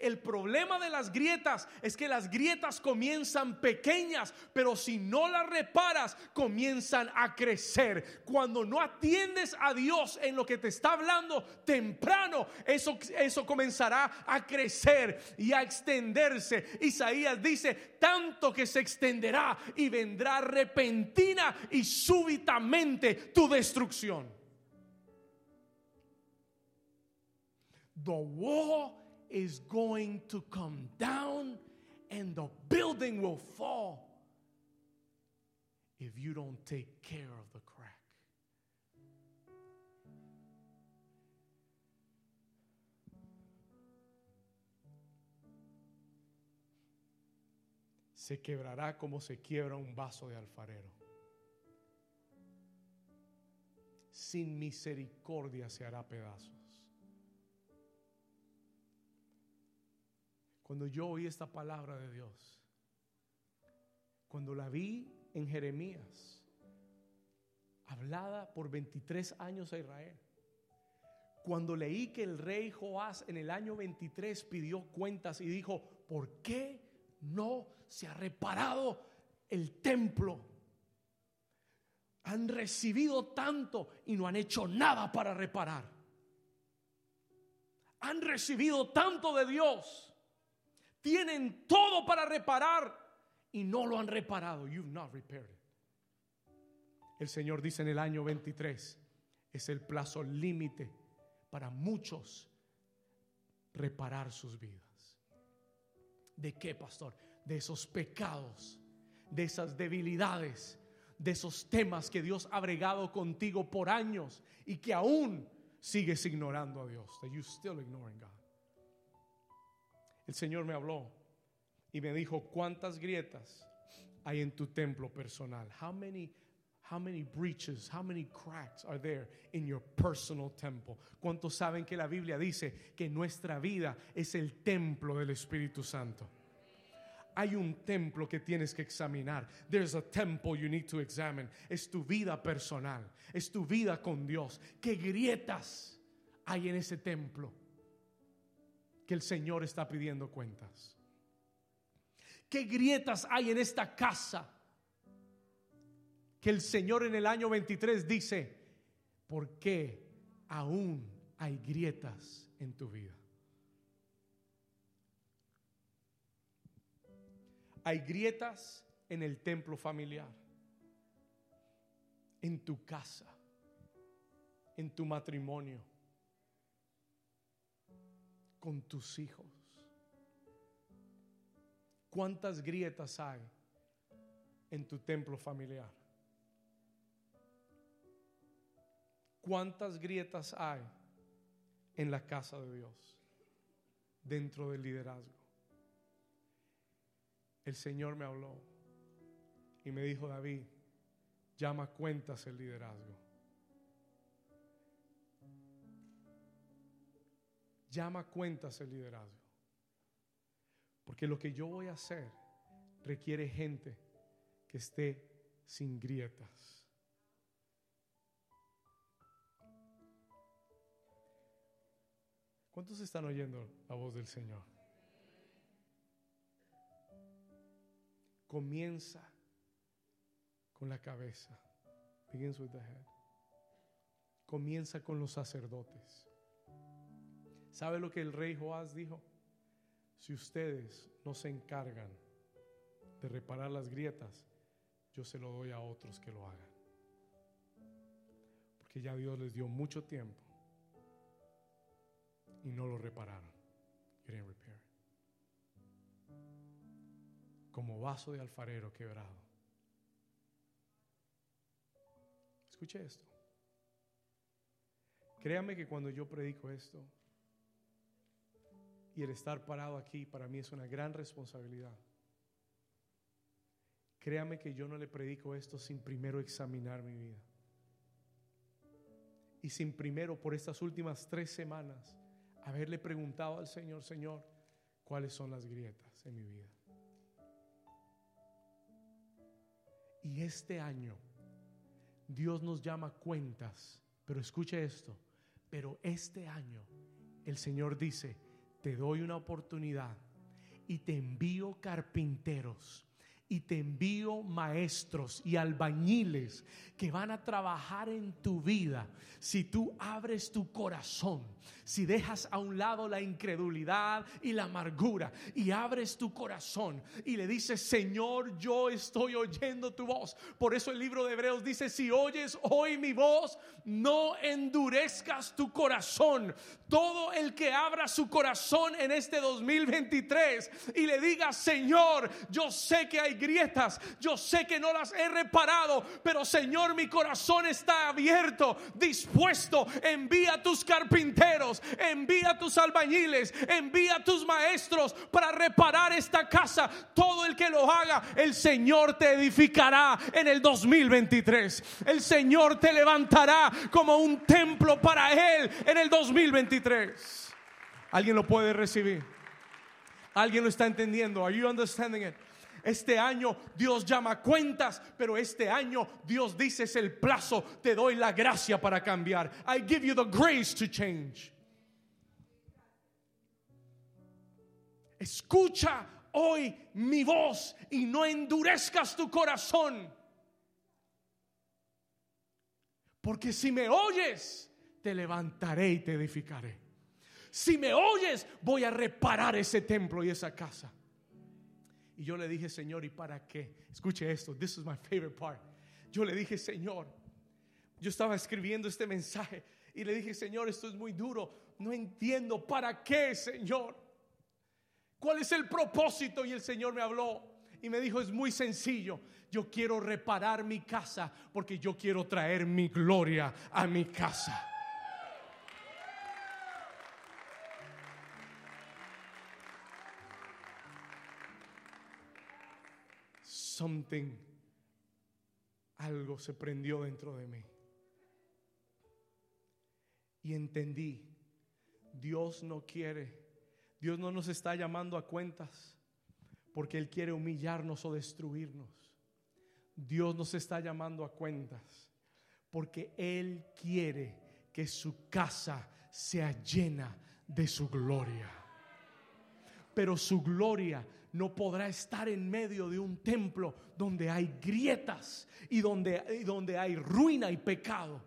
El problema de las grietas es que las grietas comienzan pequeñas, pero si no las reparas, comienzan a crecer. Cuando no atiendes a Dios en lo que te está hablando temprano, eso, eso comenzará a crecer y a extenderse. Isaías dice, tanto que se extenderá y vendrá repentina y súbitamente tu destrucción. Is going to come down and the building will fall if you don't take care of the crack. Se quebrará como se quiebra un vaso de alfarero. Sin misericordia se hará pedazos. Cuando yo oí esta palabra de Dios, cuando la vi en Jeremías, hablada por 23 años a Israel. Cuando leí que el rey Joás en el año 23 pidió cuentas y dijo, ¿por qué no se ha reparado el templo? Han recibido tanto y no han hecho nada para reparar. Han recibido tanto de Dios. Tienen todo para reparar y no lo han reparado. You've not repaired it. El Señor dice en el año 23 es el plazo límite para muchos reparar sus vidas. ¿De qué, pastor? De esos pecados, de esas debilidades, de esos temas que Dios ha bregado contigo por años y que aún sigues ignorando a Dios. That still ignoring God. El Señor me habló y me dijo, ¿cuántas grietas hay en tu templo personal? How many How many breaches, how many cracks are there in your personal temple? ¿Cuántos saben que la Biblia dice que nuestra vida es el templo del Espíritu Santo? Hay un templo que tienes que examinar. There's a temple you need to examine. Es tu vida personal, es tu vida con Dios. ¿Qué grietas hay en ese templo que el Señor está pidiendo cuentas? ¿Qué grietas hay en esta casa? que el Señor en el año 23 dice, ¿por qué aún hay grietas en tu vida? Hay grietas en el templo familiar, en tu casa, en tu matrimonio, con tus hijos. ¿Cuántas grietas hay en tu templo familiar? ¿Cuántas grietas hay en la casa de Dios dentro del liderazgo? El Señor me habló y me dijo, David, llama cuentas el liderazgo. Llama cuentas el liderazgo. Porque lo que yo voy a hacer requiere gente que esté sin grietas. ¿Cuántos están oyendo la voz del Señor? Comienza con la cabeza. Begins with the head. Comienza con los sacerdotes. ¿Sabe lo que el rey Joás dijo? Si ustedes no se encargan de reparar las grietas, yo se lo doy a otros que lo hagan. Porque ya Dios les dio mucho tiempo y no lo repararon. Como vaso de alfarero quebrado. Escuche esto. Créame que cuando yo predico esto y el estar parado aquí para mí es una gran responsabilidad. Créame que yo no le predico esto sin primero examinar mi vida. Y sin primero, por estas últimas tres semanas, haberle preguntado al Señor, Señor, cuáles son las grietas en mi vida. Y este año Dios nos llama cuentas, pero escuche esto, pero este año el Señor dice, te doy una oportunidad y te envío carpinteros y te envío maestros y albañiles que van a trabajar en tu vida si tú abres tu corazón, si dejas a un lado la incredulidad y la amargura y abres tu corazón y le dices, Señor, yo estoy oyendo tu voz. Por eso el libro de Hebreos dice, si oyes hoy mi voz, no endurezcas tu corazón. Todo el que abra su corazón en este 2023 y le diga, Señor, yo sé que hay grietas, yo sé que no las he reparado, pero Señor, mi corazón está abierto, dispuesto. Envía tus carpinteros, envía tus albañiles, envía tus maestros para reparar esta casa. Todo el que lo haga, el Señor te edificará en el 2023. El Señor te levantará como un templo para Él en el 2023. ¿Alguien lo puede recibir? ¿Alguien lo está entendiendo? Are you understanding it? Este año Dios llama cuentas, pero este año Dios dice es el plazo, te doy la gracia para cambiar. I give you the grace to change. Escucha hoy mi voz y no endurezcas tu corazón. Porque si me oyes, te levantaré y te edificaré. Si me oyes, voy a reparar ese templo y esa casa. Y yo le dije, Señor, ¿y para qué? Escuche esto, this is my favorite part. Yo le dije, Señor, yo estaba escribiendo este mensaje y le dije, Señor, esto es muy duro. No entiendo para qué, Señor. ¿Cuál es el propósito? Y el Señor me habló y me dijo, es muy sencillo. Yo quiero reparar mi casa porque yo quiero traer mi gloria a mi casa. Algo se prendió dentro de mí. Y entendí, Dios no quiere, Dios no nos está llamando a cuentas porque Él quiere humillarnos o destruirnos. Dios nos está llamando a cuentas porque Él quiere que su casa sea llena de su gloria. Pero su gloria no podrá estar en medio de un templo donde hay grietas y donde, y donde hay ruina y pecado.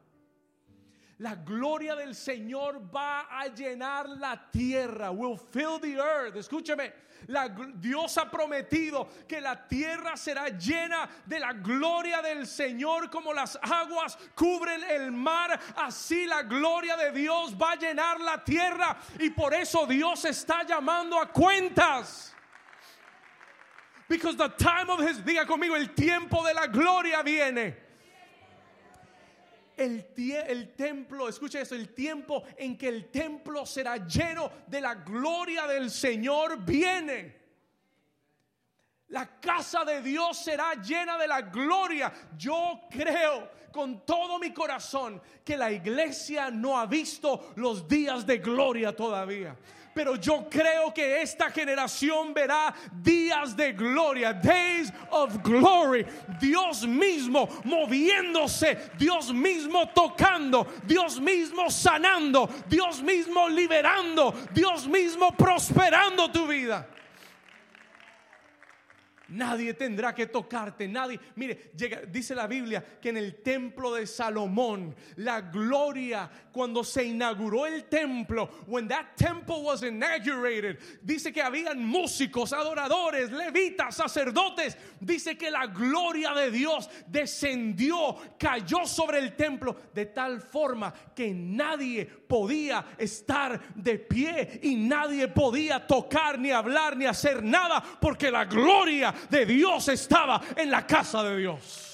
La gloria del Señor va a llenar la tierra. Will fill the earth. Escúcheme. La, Dios ha prometido que la tierra será llena de la gloria del Señor como las aguas cubren el mar. Así la gloria de Dios va a llenar la tierra. Y por eso Dios está llamando a cuentas. Because the time of his, diga conmigo, el tiempo de la gloria viene el, el templo, escucha eso, el tiempo en que el templo será lleno de la gloria del Señor viene. La casa de Dios será llena de la gloria. Yo creo con todo mi corazón que la iglesia no ha visto los días de gloria todavía pero yo creo que esta generación verá días de gloria, days of glory. Dios mismo moviéndose, Dios mismo tocando, Dios mismo sanando, Dios mismo liberando, Dios mismo prosperando tu vida. Nadie tendrá que tocarte, nadie. Mire, dice la Biblia que en el templo de Salomón, la gloria, cuando se inauguró el templo, when that temple was inaugurated, dice que habían músicos, adoradores, levitas, sacerdotes. Dice que la gloria de Dios descendió, cayó sobre el templo de tal forma que nadie podía estar de pie y nadie podía tocar, ni hablar, ni hacer nada, porque la gloria de Dios estaba en la casa de Dios.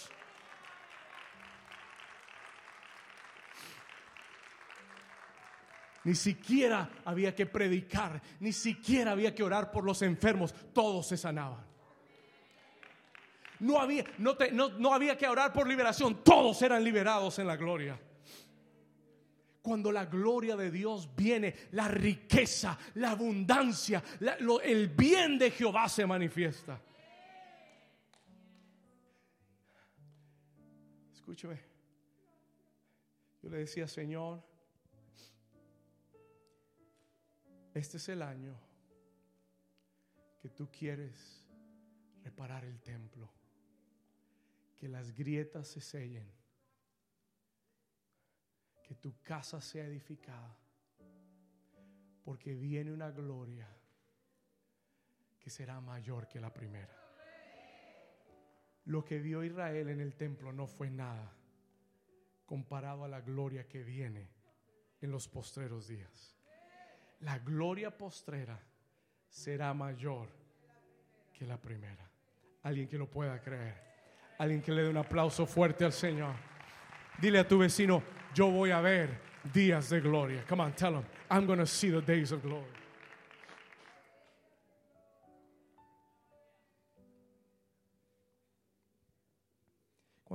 Ni siquiera había que predicar, ni siquiera había que orar por los enfermos, todos se sanaban. No había, no, no había que orar por liberación, todos eran liberados en la gloria. Cuando la gloria de Dios viene, la riqueza, la abundancia, el bien de Jehová se manifiesta. Escúcheme. Yo le decía, Señor, este es el año que tú quieres reparar el templo, que las grietas se sellen, que tu casa sea edificada, porque viene una gloria que será mayor que la primera. Lo que vio Israel en el templo no fue nada comparado a la gloria que viene en los postreros días. La gloria postrera será mayor que la primera. Alguien que lo pueda creer. Alguien que le dé un aplauso fuerte al Señor. Dile a tu vecino, yo voy a ver días de gloria. Come on, tell him, I'm going to see the days of glory.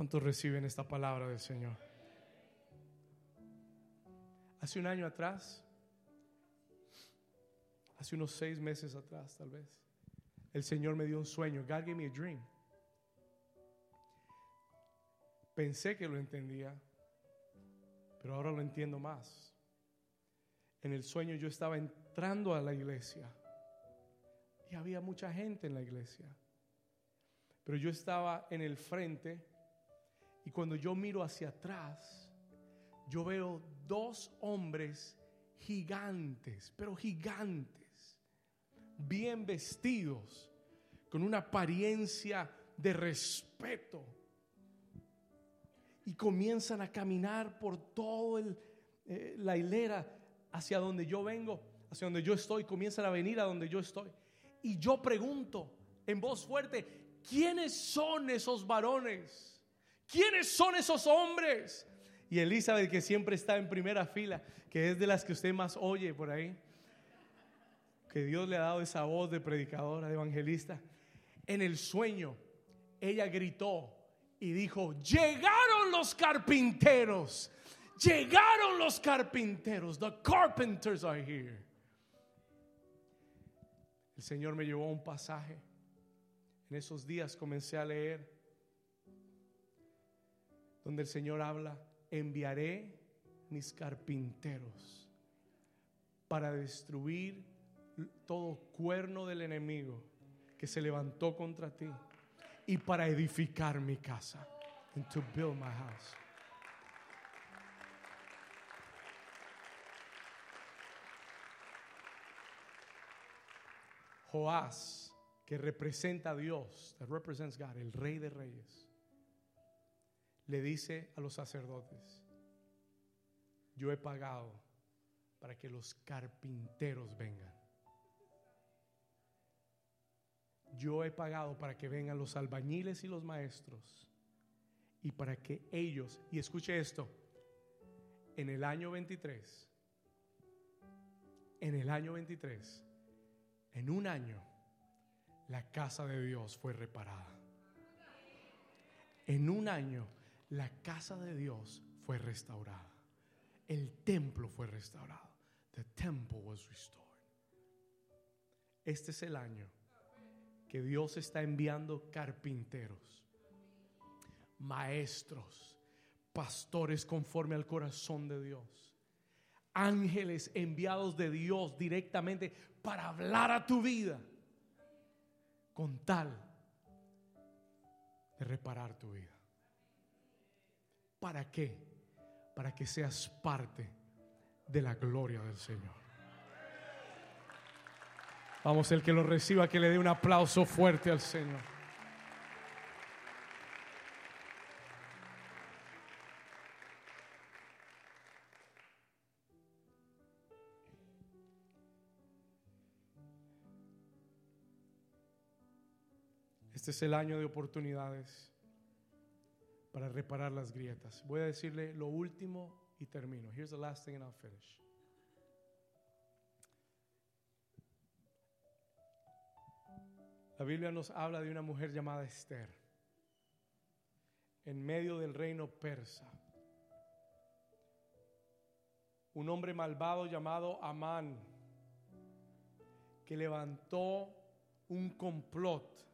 ¿Cuántos reciben esta palabra del Señor? Hace un año atrás, hace unos seis meses atrás tal vez, el Señor me dio un sueño. God gave me a dream. Pensé que lo entendía, pero ahora lo entiendo más. En el sueño yo estaba entrando a la iglesia y había mucha gente en la iglesia. Pero yo estaba en el frente y cuando yo miro hacia atrás, yo veo dos hombres gigantes, pero gigantes, bien vestidos, con una apariencia de respeto. Y comienzan a caminar por toda eh, la hilera hacia donde yo vengo, hacia donde yo estoy, comienzan a venir a donde yo estoy. Y yo pregunto en voz fuerte, ¿quiénes son esos varones? ¿Quiénes son esos hombres? Y Elizabeth, que siempre está en primera fila, que es de las que usted más oye por ahí, que Dios le ha dado esa voz de predicadora, de evangelista, en el sueño, ella gritó y dijo, llegaron los carpinteros, llegaron los carpinteros, the carpenters are here. El Señor me llevó a un pasaje. En esos días comencé a leer donde el Señor habla, enviaré mis carpinteros para destruir todo cuerno del enemigo que se levantó contra ti y para edificar mi casa. And to build my house. Joás, que representa a Dios, that represents God, el rey de reyes, le dice a los sacerdotes, yo he pagado para que los carpinteros vengan. Yo he pagado para que vengan los albañiles y los maestros y para que ellos, y escuche esto, en el año 23, en el año 23, en un año, la casa de Dios fue reparada. En un año, la casa de Dios fue restaurada. El templo fue restaurado. The temple was restored. Este es el año que Dios está enviando carpinteros, maestros, pastores conforme al corazón de Dios, ángeles enviados de Dios directamente para hablar a tu vida con tal de reparar tu vida. ¿Para qué? Para que seas parte de la gloria del Señor. Vamos, el que lo reciba, que le dé un aplauso fuerte al Señor. Este es el año de oportunidades para reparar las grietas. Voy a decirle lo último y termino. Here's the last thing and I'll finish. La Biblia nos habla de una mujer llamada Esther en medio del reino persa. Un hombre malvado llamado Amán que levantó un complot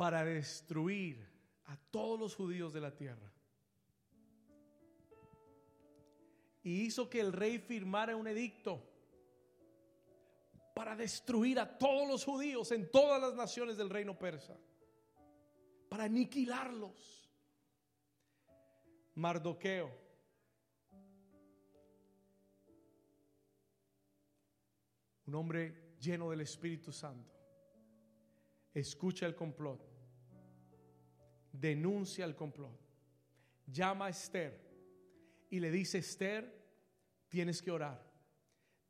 para destruir a todos los judíos de la tierra. Y hizo que el rey firmara un edicto para destruir a todos los judíos en todas las naciones del reino persa, para aniquilarlos. Mardoqueo. Un hombre lleno del Espíritu Santo. Escucha el complot. Denuncia el complot. Llama a Esther y le dice, Esther, tienes que orar.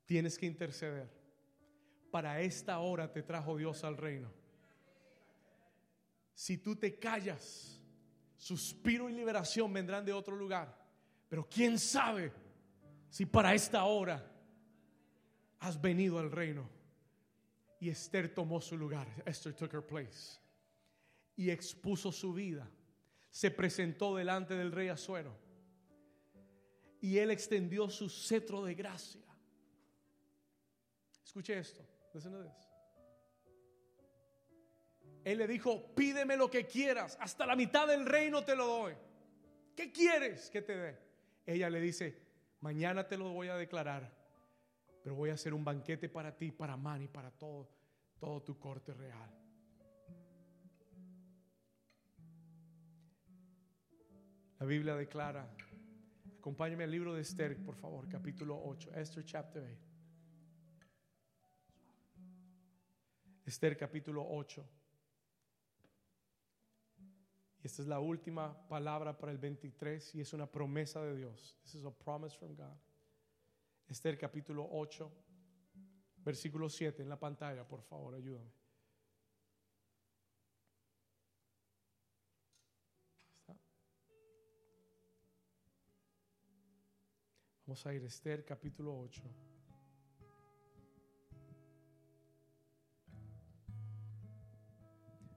Tienes que interceder para esta hora te trajo Dios al reino. Si tú te callas, suspiro y liberación vendrán de otro lugar. Pero quién sabe si para esta hora has venido al reino. Y Esther tomó su lugar. Esther took her place. Y expuso su vida. Se presentó delante del rey Azuero. Y él extendió su cetro de gracia. Escuche esto. Él le dijo, pídeme lo que quieras, hasta la mitad del reino te lo doy. ¿Qué quieres que te dé? Ella le dice, mañana te lo voy a declarar, pero voy a hacer un banquete para ti, para Man y para todo, todo tu corte real. La Biblia declara, acompáñame al libro de Esther, por favor, capítulo 8, Esther chapter 8. Esther capítulo 8. Y esta es la última palabra para el 23 y es una promesa de Dios. This is a promise from God. Esther capítulo 8, versículo 7 en la pantalla, por favor, ayúdame. Vamos a ir a Esther capítulo 8.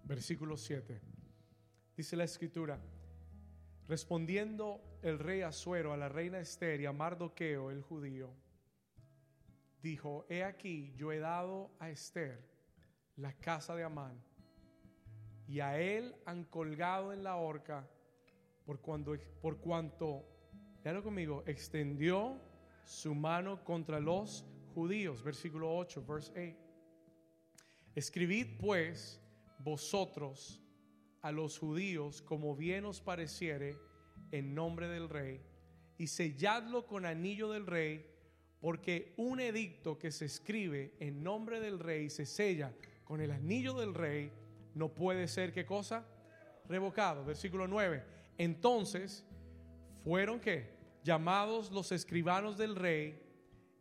Versículo 7. Dice la escritura, respondiendo el rey Asuero a la reina Esther y a Mardoqueo el judío, dijo, he aquí, yo he dado a Esther la casa de Amán y a él han colgado en la horca por, cuando, por cuanto, léalo conmigo, extendió su mano contra los judíos. Versículo 8, verse 8. Escribid pues vosotros a los judíos como bien os pareciere en nombre del rey y selladlo con anillo del rey porque un edicto que se escribe en nombre del rey se sella con el anillo del rey no puede ser qué cosa revocado versículo 9 entonces fueron que llamados los escribanos del rey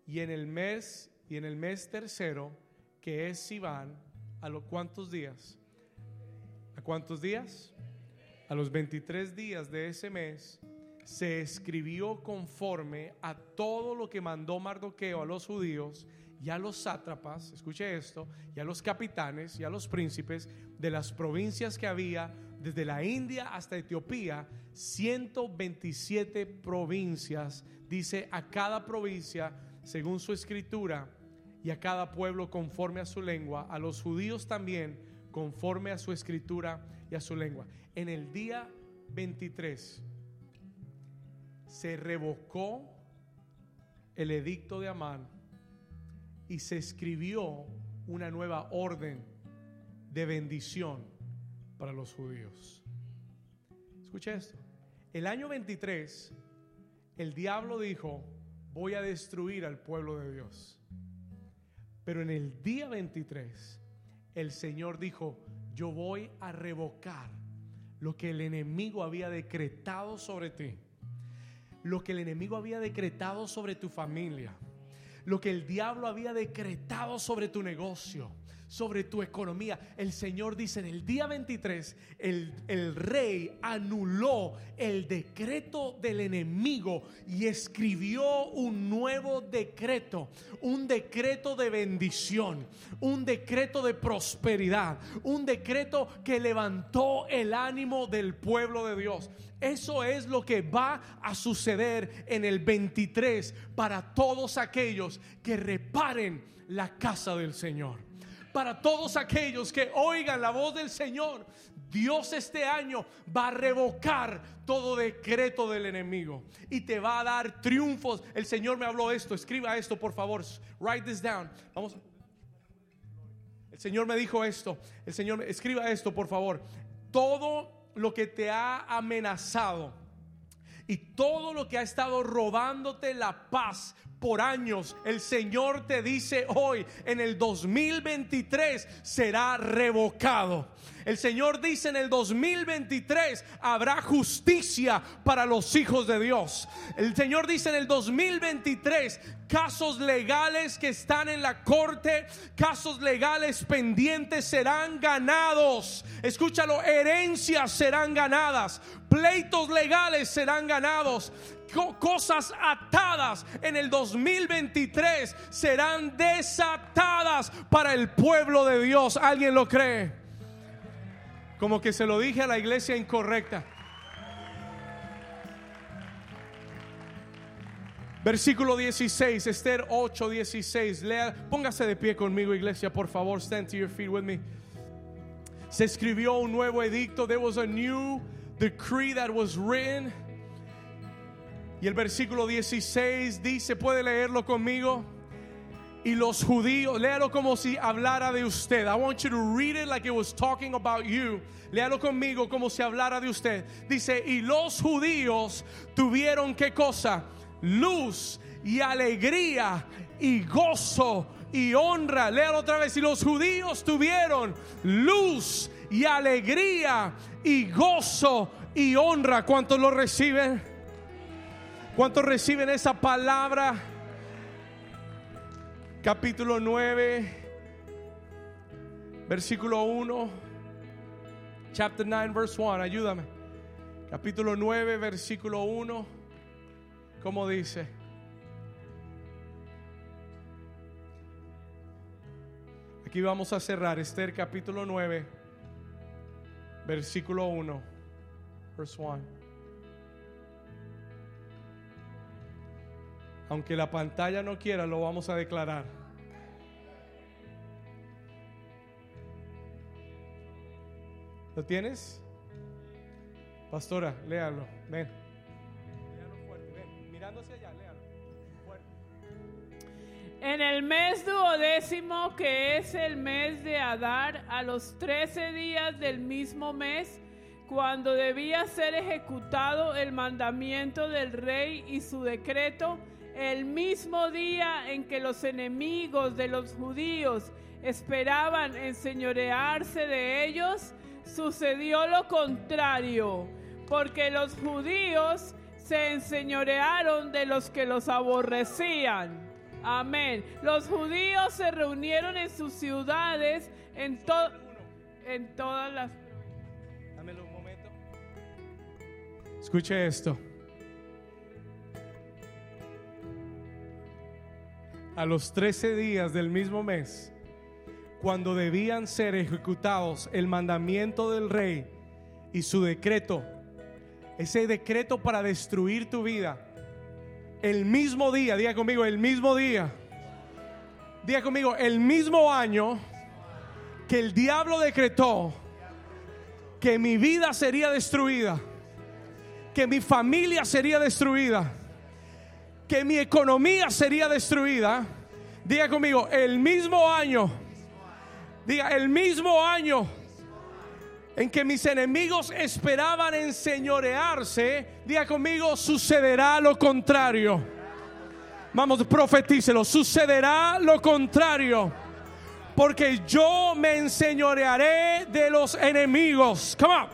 y en el mes y en el mes tercero que es Sivan a los cuantos días ¿A cuántos días? A los 23 días de ese mes se escribió conforme a todo lo que mandó Mardoqueo a los judíos y a los sátrapas, escuche esto, y a los capitanes y a los príncipes de las provincias que había desde la India hasta Etiopía, 127 provincias, dice a cada provincia según su escritura y a cada pueblo conforme a su lengua, a los judíos también conforme a su escritura y a su lengua. En el día 23 se revocó el edicto de Amán y se escribió una nueva orden de bendición para los judíos. Escucha esto. El año 23, el diablo dijo, voy a destruir al pueblo de Dios. Pero en el día 23, el Señor dijo, yo voy a revocar lo que el enemigo había decretado sobre ti, lo que el enemigo había decretado sobre tu familia, lo que el diablo había decretado sobre tu negocio sobre tu economía. El Señor dice en el día 23, el, el, rey anuló el decreto del enemigo y escribió un nuevo decreto, un decreto de bendición, un decreto de prosperidad, un decreto que levantó el ánimo del pueblo de Dios. Eso es lo que va a suceder en el 23 para todos aquellos que reparen la casa del Señor para todos aquellos que oigan la voz del Señor. Dios este año va a revocar todo decreto del enemigo y te va a dar triunfos. El Señor me habló esto, escriba esto por favor, write this down. Vamos. El Señor me dijo esto, el Señor escriba esto por favor. Todo lo que te ha amenazado y todo lo que ha estado robándote la paz por años, el Señor te dice hoy, en el 2023 será revocado. El Señor dice en el 2023 habrá justicia para los hijos de Dios. El Señor dice en el 2023 casos legales que están en la corte, casos legales pendientes serán ganados. Escúchalo, herencias serán ganadas, pleitos legales serán ganados cosas atadas en el 2023 serán desatadas para el pueblo de Dios. ¿Alguien lo cree? Como que se lo dije a la iglesia incorrecta. Versículo 16, Esther 8, 16. Lea, póngase de pie conmigo, iglesia, por favor. Stand to your feet with me. Se escribió un nuevo edicto. There was a new decree that was written. Y el versículo 16 dice, puede leerlo conmigo. Y los judíos, léalo como si hablara de usted. I want you to read it like it was talking about you. Léalo conmigo como si hablara de usted. Dice, y los judíos tuvieron qué cosa? Luz y alegría y gozo y honra. Léalo otra vez. Y los judíos tuvieron luz y alegría y gozo y honra. ¿Cuántos lo reciben? ¿Cuántos reciben esa palabra? Capítulo 9, versículo 1. Chapter 9, verse 1. Ayúdame. Capítulo 9, versículo 1. ¿Cómo dice? Aquí vamos a cerrar Esther capítulo 9, versículo 1, verse 1. Aunque la pantalla no quiera, lo vamos a declarar. ¿Lo tienes? Pastora, léalo. Ven. Léalo fuerte, ven. Mirando hacia allá, léalo. Fuerte. En el mes duodécimo, que es el mes de Adar, a los trece días del mismo mes, cuando debía ser ejecutado el mandamiento del rey y su decreto, el mismo día en que los enemigos de los judíos esperaban enseñorearse de ellos, sucedió lo contrario, porque los judíos se enseñorearon de los que los aborrecían. Amén. Los judíos se reunieron en sus ciudades, en, to- en todas las... Dámelo un momento. Escuche esto. A los 13 días del mismo mes, cuando debían ser ejecutados el mandamiento del rey y su decreto, ese decreto para destruir tu vida, el mismo día, diga conmigo, el mismo día, diga conmigo, el mismo año que el diablo decretó que mi vida sería destruida, que mi familia sería destruida, que mi economía sería destruida. Diga conmigo, el mismo año, diga, el mismo año en que mis enemigos esperaban enseñorearse, diga conmigo, sucederá lo contrario. Vamos, profetícelo, sucederá lo contrario porque yo me enseñorearé de los enemigos. Come on.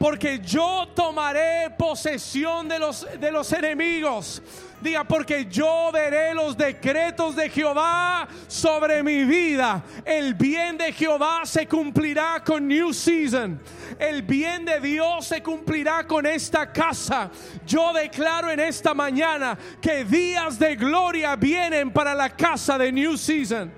Porque yo tomaré posesión de los, de los enemigos. Diga, porque yo veré los decretos de Jehová sobre mi vida. El bien de Jehová se cumplirá con New Season. El bien de Dios se cumplirá con esta casa. Yo declaro en esta mañana que días de gloria vienen para la casa de New Season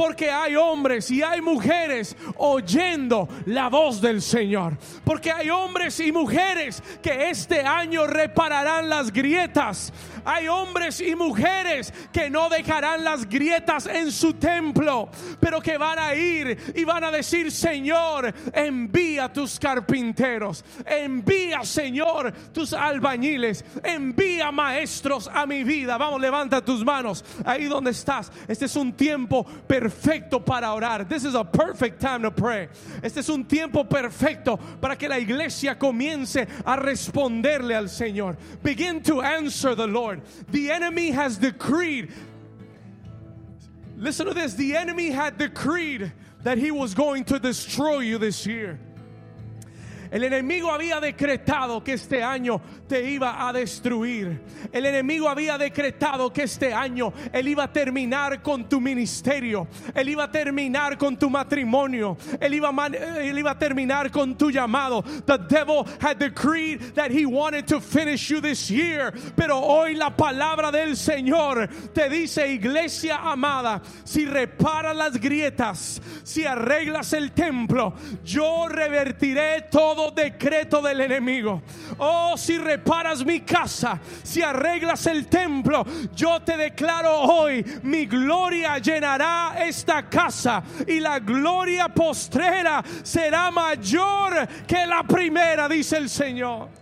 porque hay hombres y hay mujeres oyendo la voz del Señor. Porque hay hombres y mujeres que este año repararán las grietas. Hay hombres y mujeres que no dejarán las grietas en su templo, pero que van a ir y van a decir, Señor, envía tus carpinteros, envía, Señor, tus albañiles, envía maestros a mi vida. Vamos, levanta tus manos ahí donde estás. Este es un tiempo perfecto para orar. This is a perfect time to pray. Este es un tiempo perfecto para que la iglesia comience a responderle al Señor. Begin to answer the Lord. The enemy has decreed. Listen to this. The enemy had decreed that he was going to destroy you this year. El enemigo había decretado que este año te iba a destruir. El enemigo había decretado que este año él iba a terminar con tu ministerio. Él iba a terminar con tu matrimonio. Él iba, a terminar con tu llamado. The devil had decreed that he wanted to finish you this year. Pero hoy la palabra del Señor te dice, iglesia amada, si reparas las grietas, si arreglas el templo, yo revertiré todo decreto del enemigo. Oh, si reparas mi casa, si arreglas el templo, yo te declaro hoy, mi gloria llenará esta casa y la gloria postrera será mayor que la primera, dice el Señor.